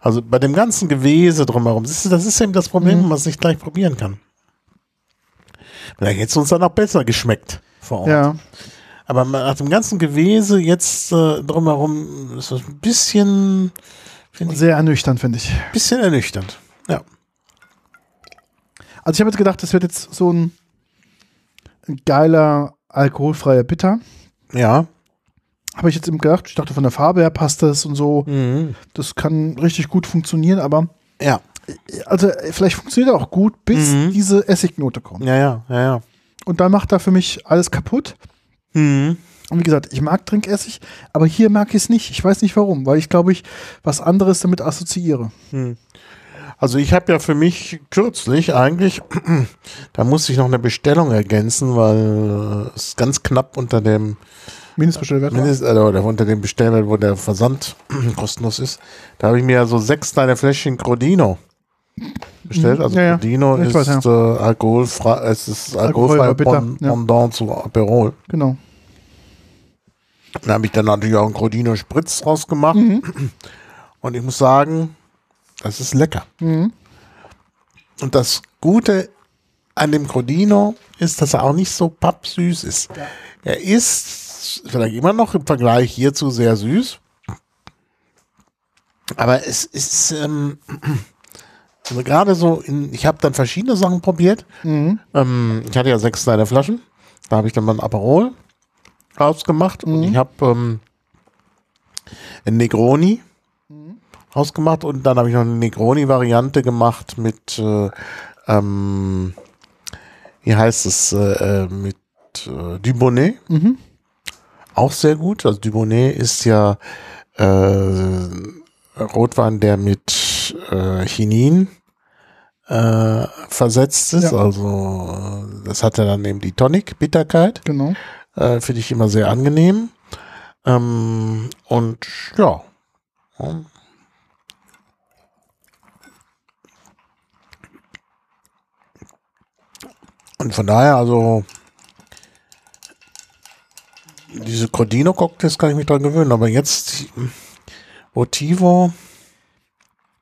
also bei dem ganzen Gewese drumherum, das ist, das ist eben das Problem, Mhm. man es nicht gleich probieren kann. Vielleicht hätte es uns dann auch besser geschmeckt vor Ort. Ja. Aber nach dem ganzen Gewese jetzt äh, drumherum ist das ein bisschen, ich, Sehr ernüchternd, finde ich. ein bisschen ernüchternd. Ja. Also ich habe jetzt gedacht, das wird jetzt so ein, ein geiler, alkoholfreier Bitter. Ja. Habe ich jetzt eben gedacht, ich dachte von der Farbe her passt das und so. Mhm. Das kann richtig gut funktionieren, aber Ja. also äh, vielleicht funktioniert er auch gut, bis Mhm. diese Essignote kommt. Ja, ja, ja, ja. Und dann macht er für mich alles kaputt. Mhm. Und wie gesagt, ich mag Trinkessig, aber hier mag ich es nicht. Ich weiß nicht warum, weil ich glaube ich was anderes damit assoziiere. Also ich habe ja für mich kürzlich eigentlich, da musste ich noch eine Bestellung ergänzen, weil äh, es ganz knapp unter dem Mindestbestellwert. Mindest, also unter dem Bestellwert, wo der Versand kostenlos ist. Da habe ich mir ja so sechs kleine Fläschchen Crodino bestellt. Also Ja, ja. Crodino ist weiß, äh, alkoholfrei, es ist alkoholfrei bitter, Bon- ja. Pendant zu Aperol. Genau. Da habe ich dann natürlich auch einen Crodino Spritz draus gemacht. Mhm. Und ich muss sagen, das ist lecker. Mhm. Und das Gute an dem Crodino ist, dass er auch nicht so pappsüß ist. Er ist vielleicht immer noch im Vergleich hierzu sehr süß. Aber es ist, ähm, also gerade so, in, ich habe dann verschiedene Sachen probiert. Mhm. Ähm, ich hatte ja sechs kleine Flaschen. Da habe ich dann mal ein Aperol rausgemacht und ich habe ähm, ein Negroni rausgemacht und dann habe ich noch eine Negroni-Variante gemacht mit, äh, ähm, wie heißt es, äh, äh, mit äh, Dubonnet. Mhm. Auch sehr gut. Also Dubonnet ist ja äh, Rotwein, der mit äh, Chinin äh, versetzt ist. Ja. Also äh, das hat ja dann eben die Tonic-Bitterkeit. Genau. Äh, Finde ich immer sehr angenehm. Ähm, und ja. Ja. Und von daher, also diese Cordino-Cocktails kann ich mich dran gewöhnen, aber jetzt Motivo,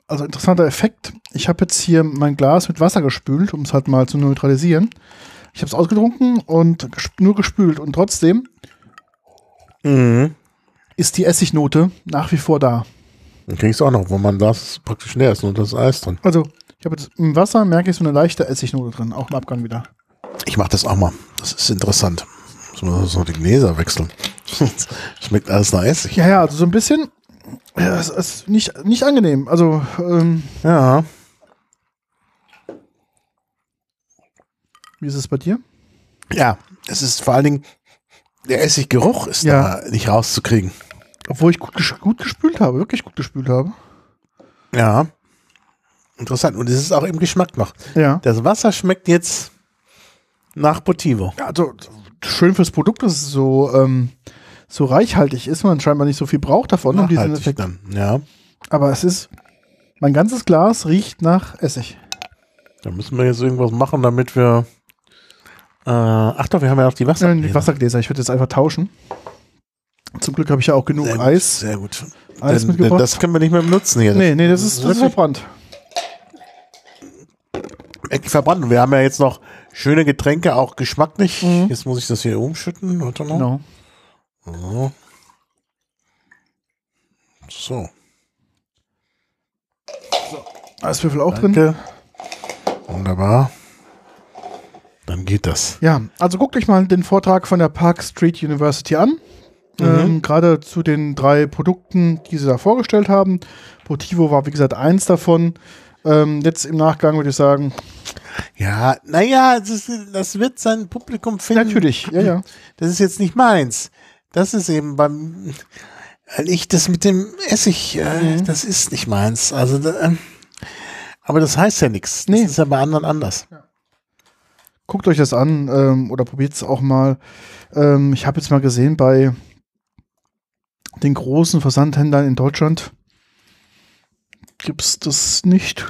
Also interessanter Effekt. Ich habe jetzt hier mein Glas mit Wasser gespült, um es halt mal zu neutralisieren. Ich habe es ausgetrunken und nur gespült und trotzdem mhm. ist die Essignote nach wie vor da. dann kriegst du auch noch, wo man das praktisch leer ist und das Eis drin. Also ich habe jetzt im Wasser merke ich so eine leichte Essignote drin, auch im Abgang wieder. Ich mache das auch mal. Das ist interessant. Muss man so die Gläser wechseln. Schmeckt alles nach Essig. Ja, ja, also so ein bisschen. Ja, es ist nicht, nicht angenehm. Also, ähm, Ja. wie ist es bei dir? Ja, es ist vor allen Dingen, der Essiggeruch ist Ja. da nicht rauszukriegen. Obwohl ich gut, ges gut gespült habe, wirklich gut gespült habe. Ja. Interessant. Und es ist auch im Geschmack noch. Ja. Das Wasser schmeckt jetzt nach Potivo. Also, schön fürs Produkt, dass es so, ähm, so reichhaltig ist, man scheinbar nicht so viel braucht davon, um diesen Effekt. dann. Ja. Aber es ist, mein ganzes Glas riecht nach Essig. Da müssen wir jetzt irgendwas machen, damit wir. Äh, ach doch, wir haben ja auch die Wasser. Nein, die Wassergläser, ich würde jetzt einfach tauschen. Zum Glück habe ich ja auch genug Sehr gut, Eis. Sehr gut. Eis Denn, mitgebracht. Das können wir nicht mehr benutzen hier. Nee, nee, das ist, das ist verbrannt. verbrannt. Wir haben ja jetzt noch schöne Getränke, auch geschmacklich. Mhm. Jetzt muss ich das hier umschütten. Warte noch. Genau. So. So. Eiswürfel auch drin. Danke. Wunderbar. Dann geht das. Ja, also guckt euch mal den Vortrag von der Park Street University an. Ähm, Gerade zu den drei Produkten, die sie da vorgestellt haben. Motivo war, wie gesagt, eins davon. Ähm, jetzt im Nachgang würde ich sagen, Ja, naja, das, das wird sein Publikum finden. natürlich, ja, ja. Das ist jetzt nicht meins. Das ist eben beim, weil ich das mit dem Essig, äh, Mhm. das ist nicht meins. Also, da, ähm, aber das heißt ja nichts. Das Nee. ist ja bei anderen anders. Guckt euch das an ähm, oder probiert es auch mal. Ähm, ich habe jetzt mal gesehen bei den großen Versandhändlern in Deutschland gibt es das nicht.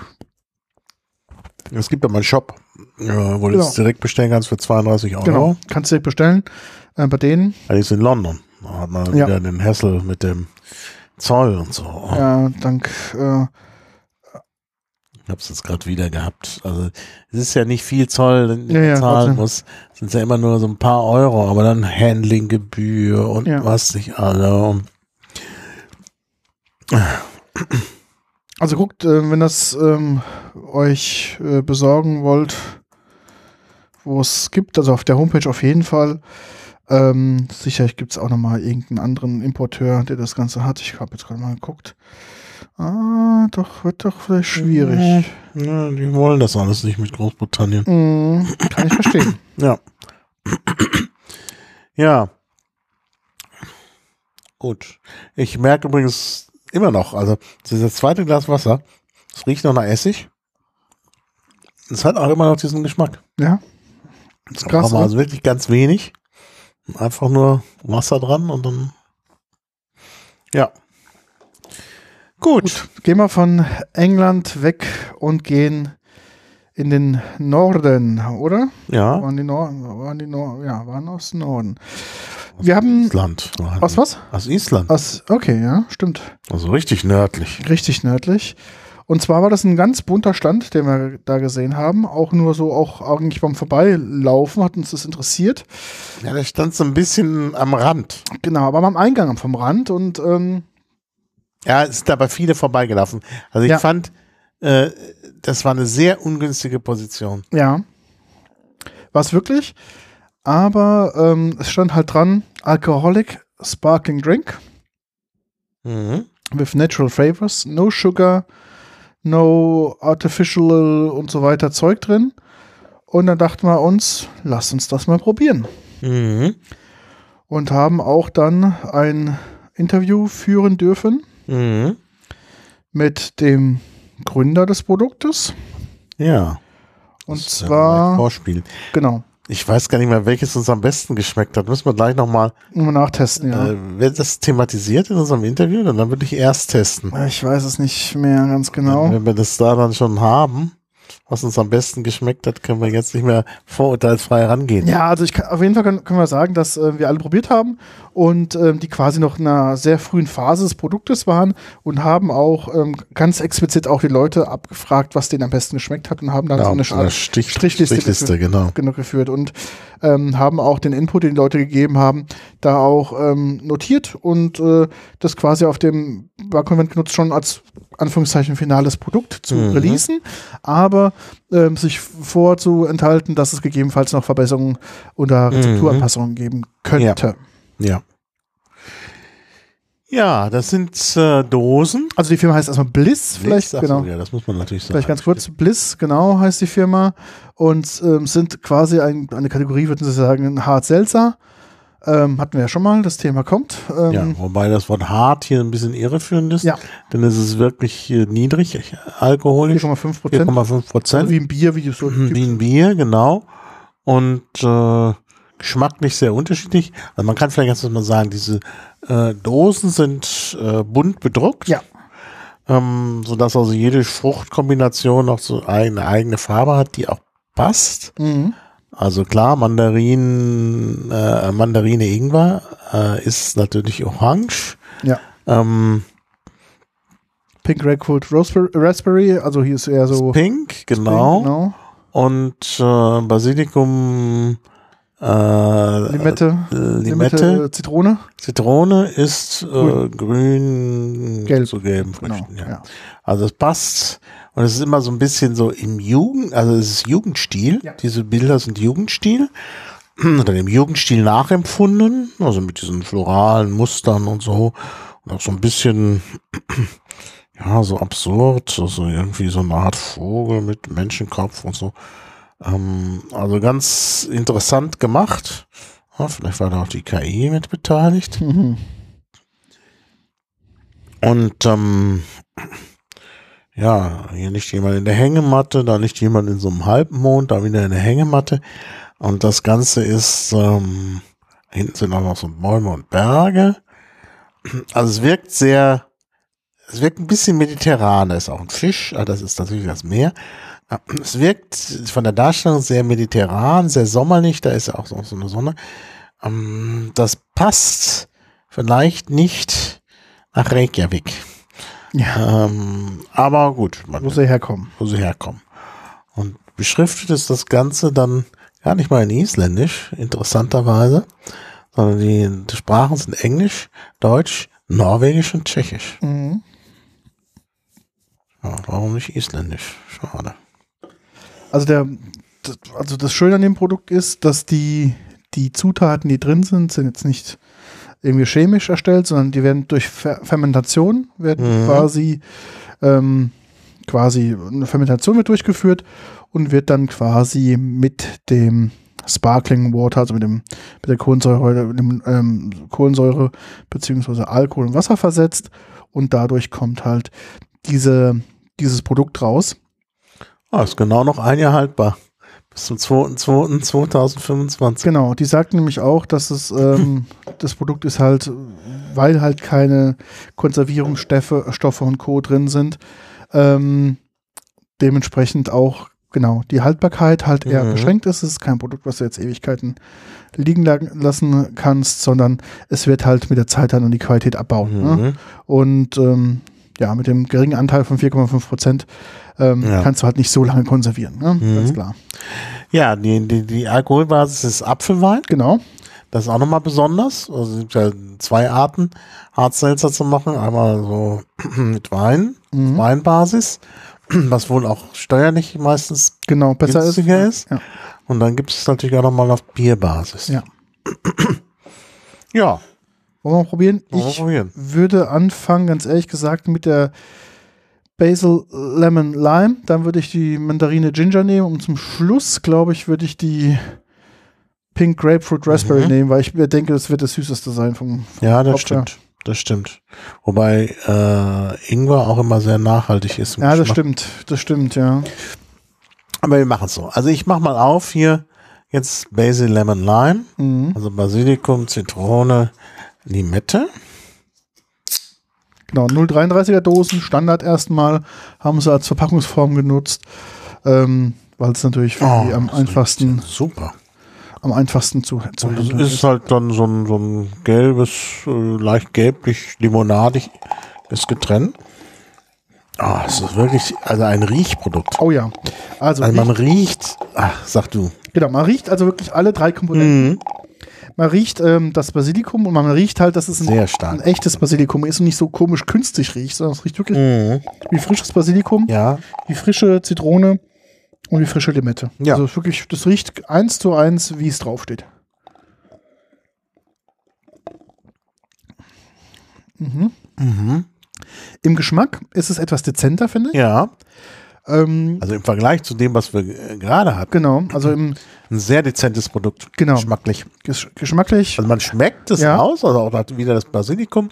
Es gibt aber einen Shop, äh, wo du Genau. es direkt bestellen kannst für 32 Euro. Genau, kannst du direkt bestellen. Äh, bei denen, Ja, die ist in London. Da hat man Ja. wieder den Hassel mit dem Zoll und so. ja, dank äh, Ich habe es jetzt gerade wieder gehabt. Also es ist ja nicht viel Zoll, den Ja, ja, zahlen muss. Es sind ja immer nur so ein paar Euro, aber dann Handlinggebühr und Ja. was nicht alle. Also guckt, äh, wenn das ähm, euch äh, besorgen wollt, wo es gibt, also auf der Homepage auf jeden Fall. Ähm, sicherlich gibt es auch nochmal irgendeinen anderen Importeur, der das Ganze hat. Ich habe jetzt gerade mal geguckt. Ah, doch, wird doch vielleicht schwierig. Ja, die wollen das alles nicht mit Großbritannien. Mm, kann ich verstehen. Ja. ja. Gut. Ich merke übrigens immer noch, also dieses zweite Glas Wasser, es riecht noch nach Essig. Es hat auch immer noch diesen Geschmack. Ja. Das ist krass. Aber ne? also wirklich ganz wenig. Einfach nur Wasser dran und dann. Ja. Gut. Gut, gehen wir von England weg und gehen in den Norden, oder? Ja. Waren die Norden? Waren die Norden? Ja, waren aus Norden. Wir haben Island. aus was? Aus Island. Aus, okay, ja, stimmt. Also richtig nördlich. Richtig nördlich. Und zwar war das ein ganz bunter Stand, den wir da gesehen haben. Auch nur so, auch eigentlich beim Vorbeilaufen hat uns das interessiert. Ja, der stand so ein bisschen am Rand. Genau, aber am Eingang vom Rand und ähm, Ja, es sind aber viele vorbeigelaufen. Also ich Ja. fand, äh, das war eine sehr ungünstige Position. ja, war es wirklich. Aber ähm, es stand halt dran, Alcoholic Sparkling Drink Mhm. with natural flavors, no sugar, no artificial und so weiter Zeug drin. Und dann dachten wir uns, lass uns das mal probieren. Mhm. Und haben auch dann ein Interview führen dürfen Mhm. mit dem Gründer des Produktes, Ja. Und zwar, Vorspiel. genau, Ich weiß gar nicht mehr, welches uns am besten geschmeckt hat. Müssen wir gleich nochmal, mal nachtesten, ja. äh, wird das thematisiert in unserem Interview? Dann würde ich erst testen. ich weiß es nicht mehr ganz genau. Wenn wir das da dann schon haben, was uns am besten geschmeckt hat, können wir jetzt nicht mehr vorurteilsfrei rangehen. Ja, also ich kann, auf jeden Fall können, können wir sagen, dass äh, wir alle probiert haben und ähm, die quasi noch in einer sehr frühen Phase des Produktes waren und haben auch ähm, ganz explizit auch die Leute abgefragt, was denen am besten geschmeckt hat und haben dann Ja, so eine so eine Stich Strichliste, Strichliste, genau. genau geführt und ähm, haben auch den Input, den die Leute gegeben haben, da auch ähm, notiert und äh, das quasi auf dem Barkonvent genutzt schon als Anführungszeichen finales Produkt zu Mhm. releasen, aber ähm, sich vorzuenthalten, dass es gegebenenfalls noch Verbesserungen oder Mhm. Rezepturanpassungen geben könnte. Ja. Ja, das sind äh, Dosen. Also die Firma heißt erstmal Bliss, vielleicht, so, genau. Ja, das muss man natürlich sagen. Vielleicht ganz kurz, Bliss, genau, heißt die Firma. Und ähm, sind quasi ein, eine Kategorie, würden Sie sagen, hart seltzer. Ähm, hatten wir ja schon mal, das Thema kommt. Ähm, Ja, wobei das Wort hart hier ein bisschen irreführend ist. Ja. Denn es ist wirklich äh, niedrig alkoholisch. 4,5 Prozent. 4,5 Prozent. Wie ein Bier, wie so Wie ein Bier, genau. Und äh, geschmacklich sehr unterschiedlich. Also man kann vielleicht ganz mal sagen, diese äh, Dosen sind äh, bunt bedruckt. Ja. Ähm, sodass also jede Fruchtkombination auch so eine eigene Farbe hat, die auch passt. Mhm. Also klar, Mandarin, äh, Mandarine Ingwer äh, ist natürlich orange. Ja. Ähm, Pink Grapefruit Raspberry, Raspberry, also hier ist eher so. pink, genau. genau. Und äh, Basilikum, äh, Limette, Limette, Zitrone. Zitrone ist äh, grün Gelb. zu gelben Genau. Früchten. ja. Ja. Also es passt und es ist immer so ein bisschen so im Jugend, also es ist Jugendstil. Ja. Diese Bilder sind Jugendstil oder dem Jugendstil nachempfunden, also mit diesen floralen Mustern und so und auch so ein bisschen ja so absurd, also irgendwie so eine Art Vogel mit Menschenkopf und so. Ähm, also ganz interessant gemacht. Ja, vielleicht war da auch die KI mit beteiligt. Mhm. Und ähm, ja, hier nicht jemand in der Hängematte, da nicht jemand in so einem Halbmond, da wieder in der Hängematte. Und das Ganze ist, ähm, hinten sind auch noch so Bäume und Berge. Also es wirkt sehr, es wirkt ein bisschen mediterran. Da ist auch ein Fisch, ah, das ist natürlich das Meer. Es wirkt von der Darstellung sehr mediterran, sehr sommerlich, da ist ja auch so so eine Sonne. Ähm, Das passt vielleicht nicht nach Reykjavik. Ja, Ähm, aber gut, man, wo sie herkommen. wo sie herkommen. Und beschriftet ist das Ganze dann gar nicht mal in Isländisch, interessanterweise, sondern die, die Sprachen sind Englisch, Deutsch, Norwegisch und Tschechisch. Mhm. Ja, warum nicht Isländisch? Schade. Also der, also das Schöne an dem Produkt ist, dass die, die Zutaten, die drin sind, sind jetzt nicht irgendwie chemisch erstellt, sondern die werden durch Fer Fermentation werden Mhm. quasi ähm, quasi eine Fermentation wird durchgeführt und wird dann quasi mit dem Sparkling Water, also mit dem mit der Kohlensäure, mit dem, ähm, Kohlensäure beziehungsweise Alkohol und Wasser versetzt und dadurch kommt halt diese dieses Produkt raus. Ah, ist genau noch ein Jahr haltbar. Bis zum 2.2.2025. Genau, die sagt nämlich auch, dass es ähm, das Produkt ist halt, weil halt keine Konservierungsstoffe Stoffe und Co. drin sind, ähm, dementsprechend auch genau die Haltbarkeit halt eher Mhm. beschränkt ist. Es ist kein Produkt, was du jetzt Ewigkeiten liegen la- lassen kannst, sondern es wird halt mit der Zeit dann an die Qualität abbauen. Ne? Mhm. Und ähm, ja, mit dem geringen Anteil von 4,5 Prozent ähm, Ja. kannst du halt nicht so lange konservieren. Ne? Mhm. Ganz klar. Ja, die, die, die Alkoholbasis ist Apfelwein. Genau. Das ist auch nochmal besonders. Also es gibt ja zwei Arten, Hartselzer zu machen. Einmal so mit Wein, Mhm. Weinbasis, was wohl auch steuerlich meistens Genau, besser ist. günstiger ist. Ja. Und dann gibt es natürlich auch nochmal auf Bierbasis. Ja. Ja, Wollen wir mal probieren? wollen wir Ich probieren. würde anfangen, ganz ehrlich gesagt, mit der Basil Lemon Lime. Dann würde ich die Mandarine Ginger nehmen und zum Schluss, glaube ich, würde ich die Pink Grapefruit Raspberry Mhm. nehmen, weil ich mir denke, das wird das süßeste sein vom, vom Ja, das Kopf her. stimmt. Das stimmt. Wobei äh, Ingwer auch immer sehr nachhaltig ist. im Ja, das Geschmack. stimmt. Das stimmt, ja. Aber wir machen es so. Also ich mache mal auf hier jetzt Basil Lemon Lime, Mhm. also Basilikum, Zitrone, Limette. Genau, 0,33er Dosen, Standard erstmal, haben sie als Verpackungsform genutzt, ähm, weil es natürlich am Oh, das einfachsten, Super. am einfachsten zu, zu Und handeln ist halt dann so ein, so ein gelbes, äh, leicht gelblich, limonadiges Getränk. Ah, es ist wirklich, also ein Riechprodukt. Oh ja, also, Also man riecht, riecht, ach, sag du. genau, man riecht also wirklich alle drei Komponenten. Mhm. Man riecht ähm, das Basilikum und man riecht halt, dass es ein, Sehr stark. ein echtes Basilikum ist und nicht so komisch künstlich riecht, sondern es riecht wirklich Mhm. wie frisches Basilikum, Ja, wie frische Zitrone und wie frische Limette. Ja. Also wirklich, das riecht eins zu eins, wie es draufsteht. mhm. Im Geschmack ist es etwas dezenter, finde ich. ja. Ähm, Also im Vergleich zu dem, was wir äh, gerade hatten, genau, also im ein sehr dezentes Produkt. Genau. Geschmacklich. Gesch geschmacklich, Also man schmeckt es Ja. aus, also auch wieder das Basilikum.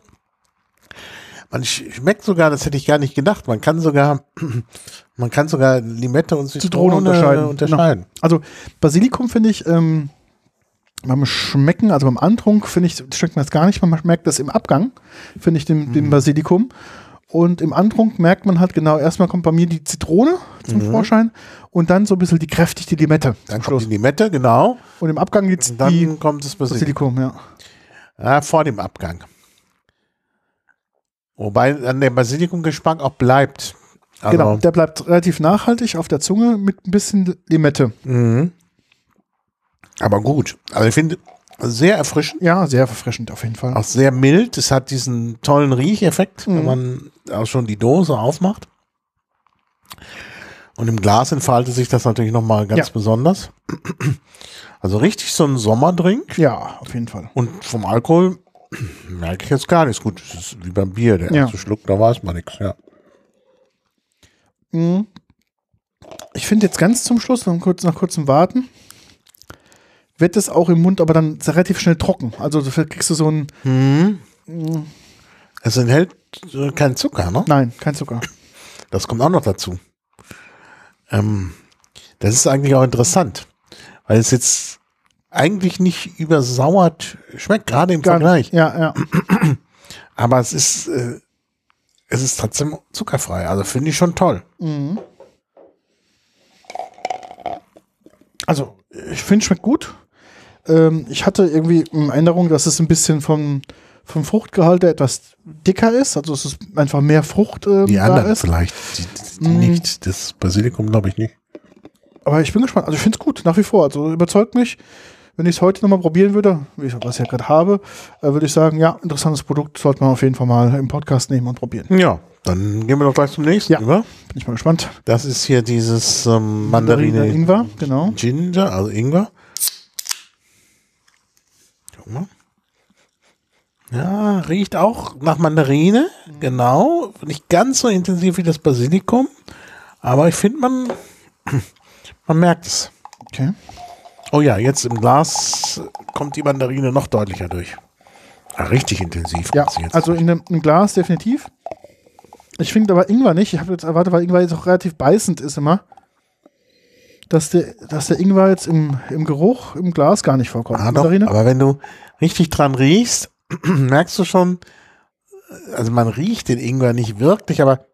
Man sch- schmeckt sogar, das hätte ich gar nicht gedacht. Man kann sogar, man kann sogar Limette und Zitrone, Zitrone unterscheiden. unterscheiden. also Basilikum finde ich ähm, beim Schmecken, also beim Antrunk finde ich, schmeckt man es gar nicht, man merkt das im Abgang, finde ich den, Mhm. den Basilikum. Und im Antrunk merkt man halt genau, erstmal kommt bei mir die Zitrone zum Vorschein und dann so ein bisschen die kräftig die Limette Mhm. Dann kommt Schluss. die Limette, genau. Und im Abgang jetzt Und dann die kommt das Basilikum. Basilikum, ja. Ja, vor dem Abgang. Wobei dann der Basilikumgeschmack auch bleibt. Also, Genau, der bleibt relativ nachhaltig auf der Zunge mit ein bisschen Limette. Mhm. Aber gut. Also ich finde sehr erfrischend, Ja, sehr verfrischend auf jeden Fall. auch sehr mild. Es hat diesen tollen Riecheffekt, wenn Mhm. man auch schon die Dose aufmacht. Und im Glas entfaltet sich das natürlich nochmal ganz Ja. besonders. Also richtig so ein Sommerdrink. Ja, auf jeden Fall. Und vom Alkohol merke ich jetzt gar nichts. Gut, es ist wie beim Bier. Der Ja. erste Schluck, da weiß man nichts. Ja. Mhm. Ich finde jetzt ganz zum Schluss, noch kurz, nach kurzem Warten, wird es auch im Mund aber dann relativ schnell trocken. Also kriegst du so ein, Es enthält keinen Zucker, ne? nein, kein Zucker. Das kommt auch noch dazu. Ähm, das ist eigentlich auch interessant, weil es jetzt eigentlich nicht übersauert schmeckt, gerade im Gar Vergleich. Ja, ja. Aber es ist, äh, es ist trotzdem zuckerfrei. Also finde ich schon toll. Also ich finde, schmeckt gut. Ähm, ich hatte irgendwie in Erinnerung, dass es ein bisschen vom, vom Fruchtgehalt her etwas dicker ist. Also es ist einfach mehr Frucht ähm, Die da anderen ist. vielleicht die, die Mm. nicht. Das Basilikum glaube ich nicht. Aber ich bin gespannt. Also ich finde es gut, nach wie vor. Also überzeugt mich. Wenn ich es heute nochmal probieren würde, wie ich, was ich ja gerade habe, äh, würde ich sagen, ja, interessantes Produkt, sollte man auf jeden Fall mal im Podcast nehmen und probieren. Ja, dann gehen wir doch gleich zum nächsten Ja. über. Bin ich mal gespannt. Das ist hier dieses ähm, Mandarine Ingwer, genau. Ginger, also Ingwer. Mal. Ja, riecht auch nach Mandarine, genau. Nicht ganz so intensiv wie das Basilikum, aber ich finde, man, man merkt es. Okay. Oh ja, jetzt im Glas kommt die Mandarine noch deutlicher durch. Ah, richtig intensiv. Ja, also in im Glas definitiv. Ich finde aber Ingwer nicht. Ich habe jetzt erwartet, weil Ingwer jetzt auch relativ beißend ist immer, dass der, dass der Ingwer jetzt im, im Geruch im Glas gar nicht vorkommt. Ah, doch, aber wenn du richtig dran riechst, merkst du schon, also man riecht den Ingwer nicht wirklich, aber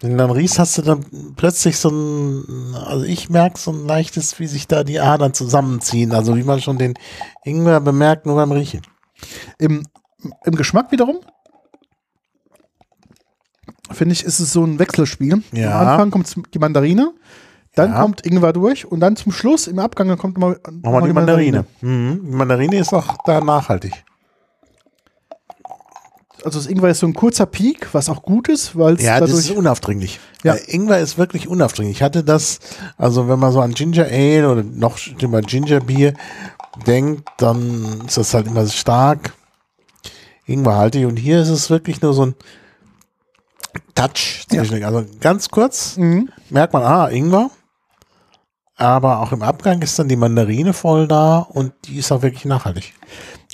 wenn du dann riechst, hast du dann plötzlich so ein, also ich merke so ein leichtes, wie sich da die Adern zusammenziehen, also wie man schon den Ingwer bemerkt, nur beim Riechen. Im, Im Geschmack wiederum finde ich, ist es so ein Wechselspiel. Ja. Am Anfang kommt die Mandarine, dann Ja. kommt Ingwer durch und dann zum Schluss im Abgang dann kommt mal, Nochmal die Mandarine. Mhm. Die Mandarine ist auch da nachhaltig. Also das Ingwer ist so ein kurzer Peak, was auch gut ist, weil es Ja, das ist unaufdringlich. Ja. Äh, Ingwer ist wirklich unaufdringlich. Ich hatte das, also wenn man so an Ginger Ale oder noch schlimmer Ginger Bier denkt, dann ist das halt immer stark Ingwerhaltig. Und hier ist es wirklich nur so ein Touch zwischen. Also ganz kurz Mhm. merkt man, ah, Ingwer. Aber auch im Abgang ist dann die Mandarine voll da und die ist auch wirklich nachhaltig.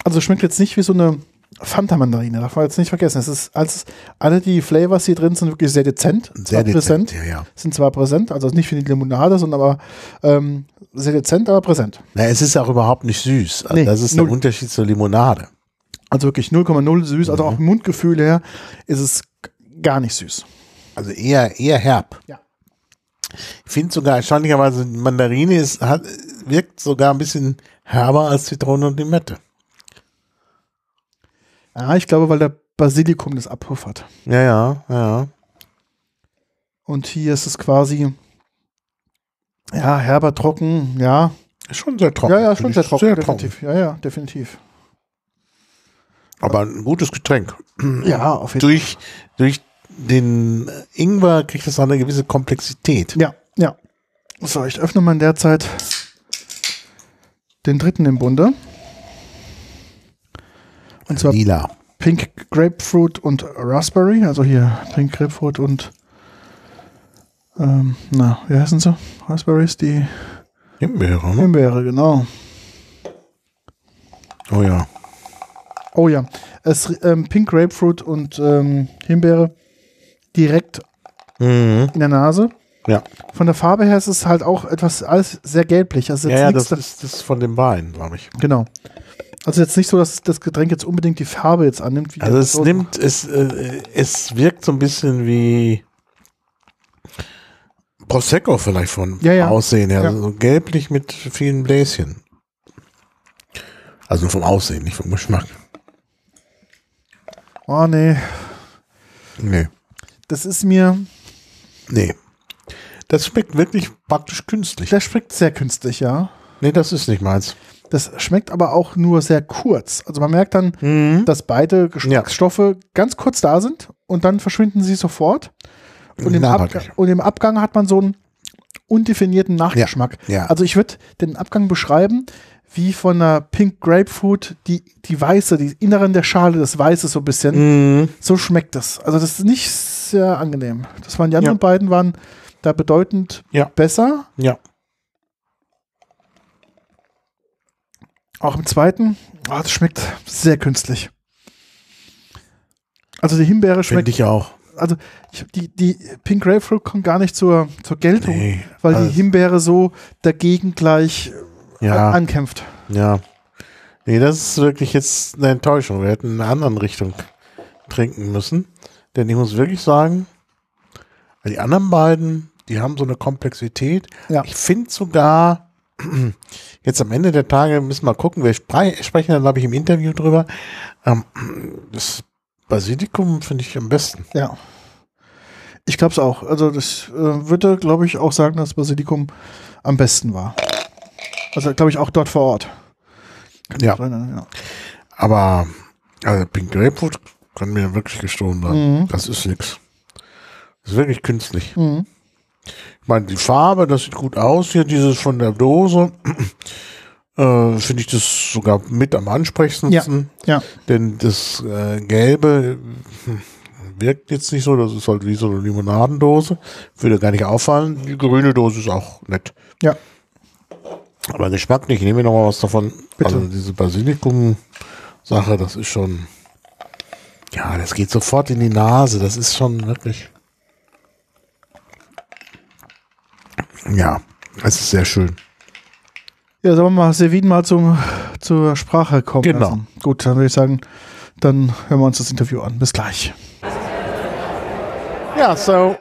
Also schmeckt jetzt nicht wie so eine Fanta-Mandarine, darf man jetzt nicht vergessen. Es ist alles, alle die Flavors, die drin sind, wirklich sehr dezent. Sehr dezent, ja, ja. Sind zwar präsent, also nicht für die Limonade, sondern aber ähm, sehr dezent, aber präsent. Na, es ist auch überhaupt nicht süß. Also Nee, das ist null. der Unterschied zur Limonade. Also wirklich 0,0 süß, also auch im Mundgefühl her ist es gar nicht süß. Also eher, eher herb. Ja. Ich finde sogar erstaunlicherweise, Mandarine ist, hat, wirkt sogar ein bisschen herber als Zitrone und Limette. Ja, ich glaube, weil der Basilikum das abpuffert. Ja, ja, ja. Und hier ist es quasi, ja, herber, trocken, ja. Ist schon sehr trocken. Ja, ja, schon sehr trocken, Sehr definitiv. Ja, ja, definitiv. Aber ein gutes Getränk. Ja, auf jeden Fall. Durch, durch den Ingwer kriegt auch eine gewisse Komplexität. Ja, ja. So, ich öffne mal in der Zeit den dritten im Bunde. Und zwar Lila. Pink Grapefruit und Raspberry. Also hier Pink Grapefruit und ähm, na, wie heißen sie? Raspberries, die Himbeere, ne? Himbeere, genau. Oh ja. Oh ja, es, ähm, Pink Grapefruit und ähm, Himbeere direkt Mhm. in der Nase. Ja. Von der Farbe her ist es halt auch etwas alles sehr gelblich. Also Ja, jetzt ja, das ist das von dem Wein, glaube ich. Genau. Also jetzt nicht so, dass das Getränk jetzt unbedingt die Farbe jetzt annimmt. Also es so- nimmt, es, äh, es wirkt so ein bisschen wie Prosecco vielleicht von Ja, ja. Aussehen her. Ja. Also so gelblich mit vielen Bläschen. Also vom Aussehen, nicht vom Geschmack. Oh nee, Nee. Das ist mir, Nee. Das schmeckt wirklich praktisch künstlich. der schmeckt sehr künstlich, ja. Nee, das ist nicht meins. Das schmeckt aber auch nur sehr kurz. Also man merkt dann, Mhm. dass beide Geschmacksstoffe ganz kurz da sind und dann verschwinden sie sofort. Und im, und im Abgang hat man so einen undefinierten Nachgeschmack. ja. Also ich würde den Abgang beschreiben wie von einer Pink Grapefruit, die, die weiße, die Inneren der Schale, das Weiße so ein bisschen. Mhm. So schmeckt das. Also das ist nicht sehr angenehm. Das waren die anderen Ja. beiden waren da bedeutend Ja. besser. Ja. Auch im zweiten, ah, das schmeckt sehr künstlich. Also die Himbeere schmeckt, Finde ich auch. also ich, die, die Pink Grapefruit kommt gar nicht zur, zur Geltung, Nee. weil also- die Himbeere so dagegen gleich Ja. ankämpft. Ja. Nee, das ist wirklich jetzt eine Enttäuschung. Wir hätten in einer anderen Richtung trinken müssen. Denn ich muss wirklich sagen, die anderen beiden, die haben so eine Komplexität. Ja. Ich finde sogar, jetzt am Ende der Tage müssen wir gucken, wir spre sprechen dann, glaube ich, im Interview drüber. Ähm, das Basilikum finde ich am besten. Ja. Ich glaube es auch. Also das äh, würde, glaube ich, auch sagen, dass Basilikum am besten war. Also glaube ich auch dort vor Ort. Ja. Ja. Aber also Pink Grapefruit kann mir wirklich gestohlen werden. Mhm. Das ist nix. Das ist wirklich künstlich. Mhm. Ich meine, die Farbe, das sieht gut aus. Hier dieses von der Dose. Äh, Finde ich das sogar mit am ansprechendsten. Ja. Denn das äh, Gelbe hm, wirkt jetzt nicht so. Das ist halt wie so eine Limonadendose. Würde gar nicht auffallen. Die grüne Dose ist auch nett. Ja. Aber geschmacklich, ich nehme noch mal was davon. Bitte. Also diese Basilikum-Sache, das ist schon. Ja, das geht sofort in die Nase. Das ist schon wirklich. Ja, es ist sehr schön. Ja, sagen wir mal, Sevin mal zum, zur Sprache kommen Genau. lassen. Gut, dann würde ich sagen, dann hören wir uns das Interview an. Bis gleich. Yeah, so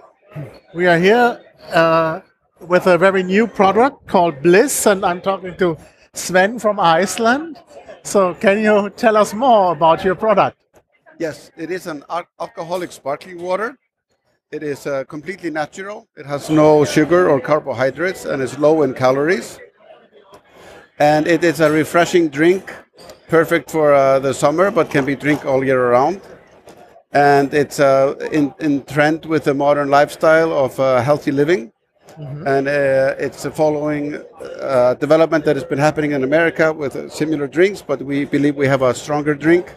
we are here uh, with a very new product called Bliss, and I'm talking to Sven from Iceland. So, can you tell us more about your product? Yes, it is an alcoholic sparkling water. It is uh, completely natural. It has no sugar or carbohydrates and is low in calories. And it is a refreshing drink, perfect for uh, the summer, but can be drink all year round. And it's uh, in, in trend with the modern lifestyle of uh, healthy living. And uh, it's a following uh, development that has been happening in America with uh, similar drinks, but we believe we have a stronger drink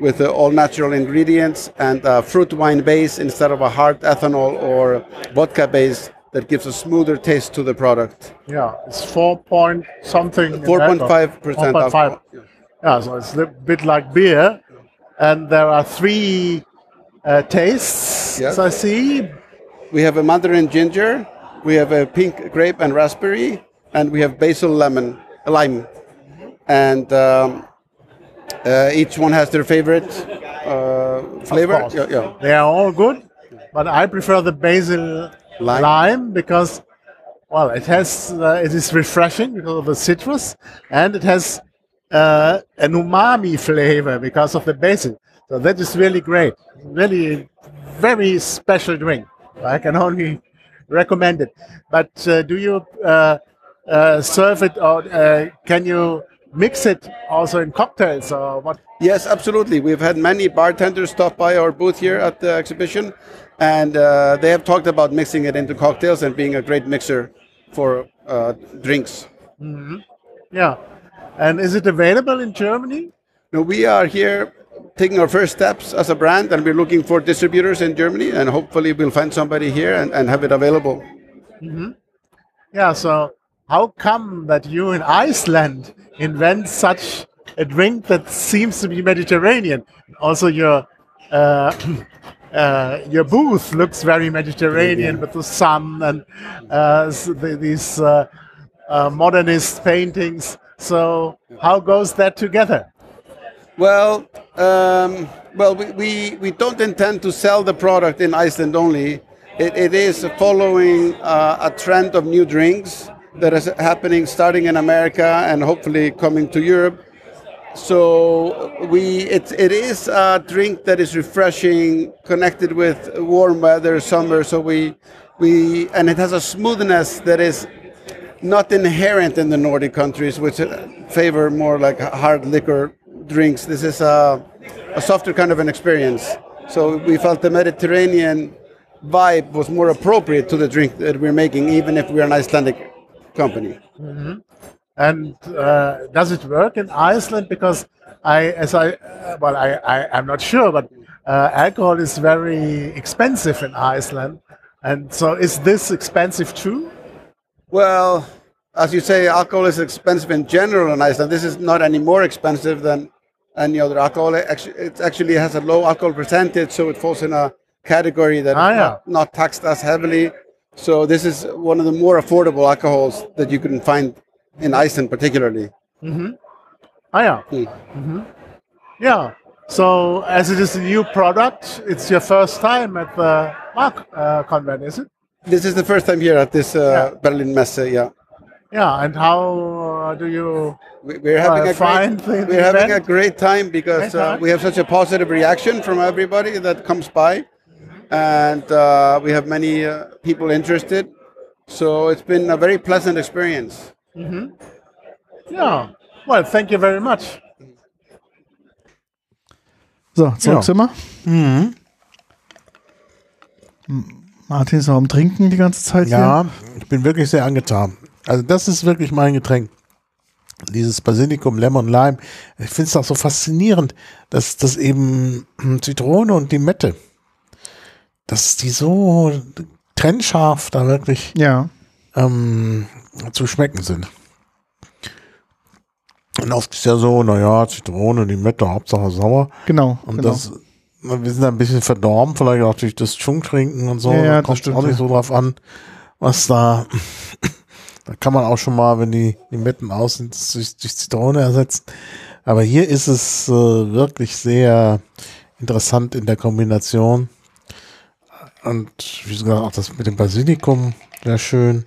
with uh, all natural ingredients and fruit wine base instead of a hard ethanol or vodka base that gives a smoother taste to the product. Yeah, it's four point something. 4.5% alcohol. 4.5. Yeah, so it's a bit like beer, and there are three uh, tastes. Yes. I see. We have a mandarin ginger, we have a pink grape and raspberry, and we have basil lemon, lime. And um, uh, each one has their favorite uh, flavor. Yeah, yeah. They are all good, but I prefer the basil Lime. lime, because, well, it has uh, it is refreshing because of the citrus, and it has uh, an umami flavor because of the basil. So that is really great. Really, very special drink. I can only recommend it. But uh, do you uh, uh, serve it, or uh, can you mix it also in cocktails, or what? Yes, absolutely. We've had many bartenders stop by our booth here at the exhibition, and uh, they have talked about mixing it into cocktails and being a great mixer for uh, drinks. Yeah. And is it available in Germany? No, we are here taking our first steps as a brand, and we're looking for distributors in Germany, and hopefully we'll find somebody here and, and have it available. Yeah. So how come that you in Iceland invent such a drink that seems to be Mediterranean? Also, your uh, uh, your booth looks very Mediterranean with the sun and uh, the, these uh, uh, modernist paintings. So how goes that together? Well, um, well, we, we, we don't intend to sell the product in Iceland only. It, it is following uh, a trend of new drinks that is happening starting in America and hopefully coming to Europe. So we it, it is a drink that is refreshing, connected with warm weather, summer. So we we and it has a smoothness that is not inherent in the Nordic countries, which favor more like hard liquor drinks. This is a, a softer kind of an experience. So we felt the Mediterranean vibe was more appropriate to the drink that we're making, even if we're an Icelandic company. And uh, does it work in Iceland? Because I, as I, uh, well, I, I, I'm not sure, but uh, alcohol is very expensive in Iceland. And so is this expensive too? Well, as you say, alcohol is expensive in general in Iceland. This is not any more expensive than any other alcohol. It actually, it actually has a low alcohol percentage, so it falls in a category that is Ah, yeah. not, not taxed as heavily. So this is one of the more affordable alcohols that you can find in Iceland, particularly. Ah, yeah. Mm. Yeah. So as it is a new product, it's your first time at the Mark uh, convent, is it? This is the first time here at this uh, Berlin Messe. Yeah, Yeah. And how uh, do you? We- we're having Uh, a fine great, thing, we're having a great time because uh, we have such a positive reaction from everybody that comes by, and uh, we have many uh, people interested. So it's been a very pleasant experience. Yeah. Well, thank you very much. So, zurück Ja. sind wir. Mhm. Martin ist noch am Trinken die ganze Zeit hier. Ja, ich bin wirklich sehr angetan. Also das ist wirklich mein Getränk. Dieses Basilikum, Lemon, Lime. Ich finde es auch so faszinierend, dass das eben Zitrone und Limette, dass die so trennscharf da wirklich Ja. ähm, zu schmecken sind. Und oft ist ja so, naja, Zitrone, Limette, Hauptsache sauer. Genau. Und genau. das, wir sind ein bisschen verdorben, vielleicht auch durch das Chung-Trinken und so. Ja, da das kommt stimmt, auch nicht so drauf an, was da, da kann man auch schon mal, wenn die Limetten aus sind, durch, durch Zitrone ersetzen. Aber hier ist es äh, wirklich sehr interessant in der Kombination. Und wie gesagt, auch das mit dem Basilikum, sehr schön.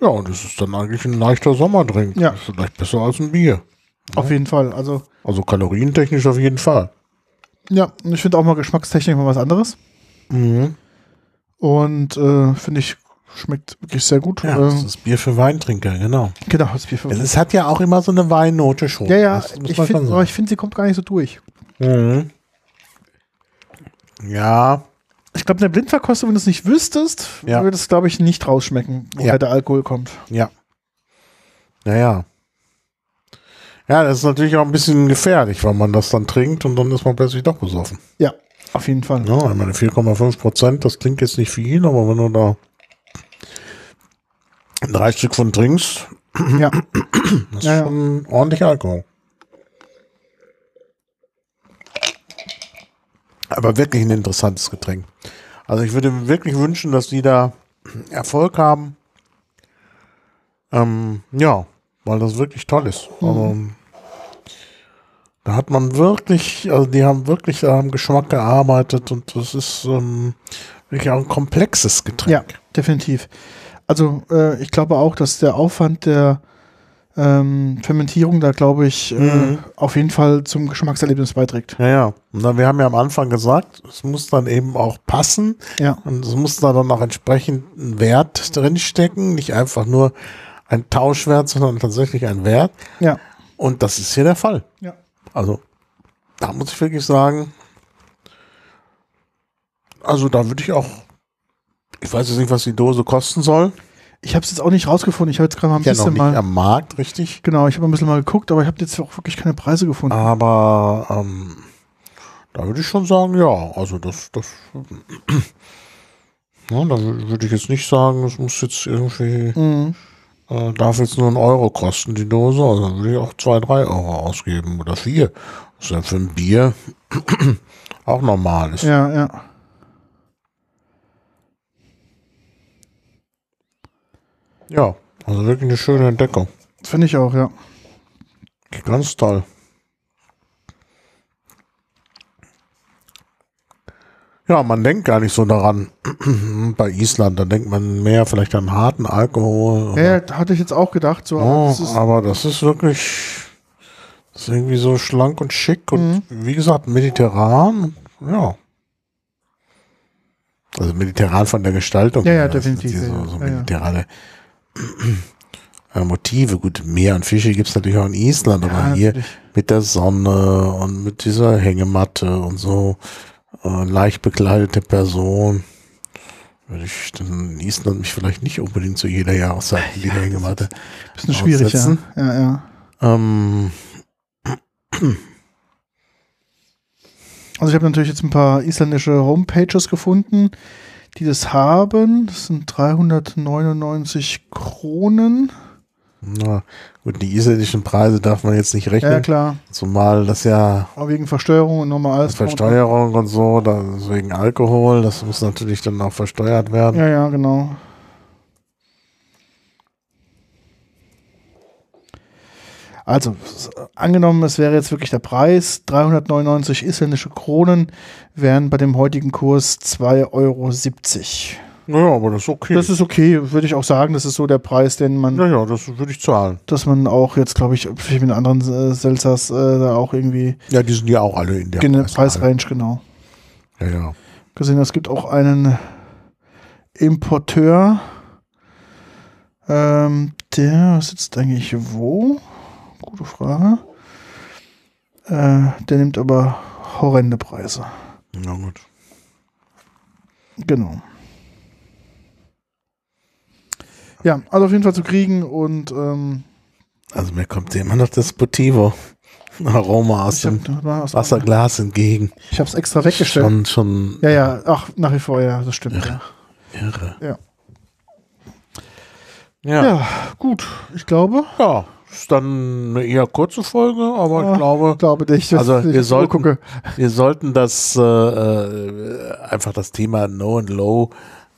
Ja, und es ist dann eigentlich ein leichter Sommerdrink. Ja. Ist vielleicht besser als ein Bier. Auf jeden Fall. Also, Also kalorientechnisch auf jeden Fall. ja, und ich finde auch mal Geschmackstechnik mal was anderes. Mhm. Und äh, finde ich, schmeckt wirklich sehr gut. Ja, äh, das ist Bier für Weintrinker, genau. genau, das Bier für Es ist- hat ja auch immer so eine Weinnote schon. Ja, ja, ich aber ich finde, sie kommt gar nicht so durch. Mhm. Ja, Ich glaube, in der Blindverkostung, wenn du es nicht wüsstest, Ja. würde es, glaube ich, nicht rausschmecken, woher Ja. der Alkohol kommt. ja. Naja. Ja, das ist natürlich auch ein bisschen gefährlich, weil man das dann trinkt und dann ist man plötzlich doch besoffen. Ja, auf jeden Fall. Ja, ich meine 4,5 Prozent, das klingt jetzt nicht viel, aber wenn du da drei Stück von trinkst, Ja. das ist Ja, schon ordentlich Alkohol. Aber wirklich ein interessantes Getränk. Also ich würde mir wirklich wünschen, dass die da Erfolg haben. Ähm, ja, weil das wirklich toll ist. Also, da hat man wirklich, also die haben wirklich am Geschmack gearbeitet und das ist ähm, wirklich auch ein komplexes Getränk. Ja, definitiv. Also äh, ich glaube auch, dass der Aufwand der ähm, Fermentierung da, glaube ich, äh, Mhm. auf jeden Fall zum Geschmackserlebnis beiträgt. Ja, ja. Und dann, wir haben ja am Anfang gesagt, es muss dann eben auch passen Ja, und es muss da dann auch entsprechend ein Wert drinstecken, nicht einfach nur ein Tauschwert, sondern tatsächlich ein Wert. ja, Und das ist hier der Fall. ja. Also, da muss ich wirklich sagen, also da würde ich auch, ich weiß jetzt nicht, was die Dose kosten soll. Ich habe es jetzt auch nicht rausgefunden. Ich habe jetzt gerade mal ein Ja, noch bisschen nicht mal. am Markt, richtig. Genau, ich habe ein bisschen mal geguckt, aber ich habe jetzt auch wirklich keine Preise gefunden. Aber ähm, da würde ich schon sagen, ja, also das, das, ja, da wür- würde ich jetzt nicht sagen, es muss jetzt irgendwie, Mhm. äh, darf jetzt nur ein Euro kosten, die Dose, also dann würde ich auch zwei, drei Euro ausgeben oder vier. Was ja für ein Bier auch normal ist. Ja, ja. Ja, also wirklich eine schöne Entdeckung. Finde ich auch, ja. Ganz toll. Ja, man denkt gar nicht so daran. Bei Island, da denkt man mehr vielleicht an harten Alkohol. Ja, hatte ich jetzt auch gedacht. So, aber Oh, das ist, aber das ist wirklich das ist irgendwie so schlank und schick und wie gesagt, mediterran. Ja. Also mediterran von der Gestaltung. Ja, ja, definitiv, So, so ja, ja. Äh, Motive. Gut, Meer und Fische gibt es natürlich auch in Island, aber Ja, hier natürlich. mit der Sonne und mit dieser Hängematte und so äh, leicht bekleidete Person. Würde ich dann in Island mich vielleicht nicht unbedingt zu jeder Jahreszeit in die Hängematte bisschen schwierig, ja. ja, ja. ähm, Also ich habe natürlich jetzt ein paar isländische Homepages gefunden, die das haben. Das sind 399 Kronen. na, gut, die isländischen Preise darf man jetzt nicht rechnen, Ja, klar. zumal das ja Aber wegen Versteuerung und nochmal alles. Versteuerung und so, wegen Alkohol, das muss natürlich dann auch versteuert werden. Ja, ja, genau. Also, angenommen, es wäre jetzt wirklich der Preis, 399 isländische Kronen wären bei dem heutigen Kurs 2,70 Euro. Ja, aber das ist okay. Das ist okay, würde ich auch sagen, das ist so der Preis, den man, ja, ja, das würde ich zahlen. dass man auch jetzt, glaube ich, mit anderen äh, Seltzers äh, da auch irgendwie Ja, die sind ja auch alle in der. Preisrange, genau. Ja, ja. gesehen, es gibt auch einen Importeur, ähm, der sitzt eigentlich wo? Gute Frage. Äh, der nimmt aber horrende Preise. Na gut. Genau. Ja, also auf jeden Fall zu kriegen und ähm, Also mir kommt immer noch das Potivo Aroma aus dem habe Wasserglas entgegen. ich hab's extra weggestellt. Schon, schon Ja, ja, ach, nach wie vor, ja, das stimmt. Ja. irre. Ja. Ja. ja, gut, ich glaube, Ja, ist dann eine eher kurze Folge, aber Ah, ich glaube, glaube nicht. Also, ich wir sollten- gucke. wir sollten das äh, äh, einfach das Thema No and Low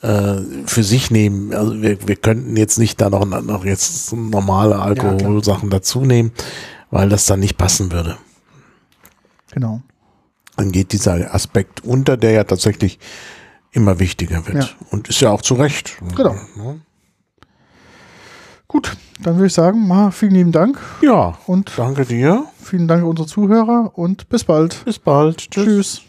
äh, für sich nehmen. Also wir, wir könnten jetzt nicht da noch, noch jetzt normale Alkoholsachen dazu nehmen, weil das dann nicht passen würde. Genau. Dann geht dieser Aspekt unter, der ja tatsächlich immer wichtiger wird. Ja. Und ist ja auch zu Recht. Genau. Gut, dann würde ich sagen, Ma, vielen lieben Dank Ja, und danke dir. vielen Dank an unsere Zuhörer und bis bald. Bis bald. Tschüss.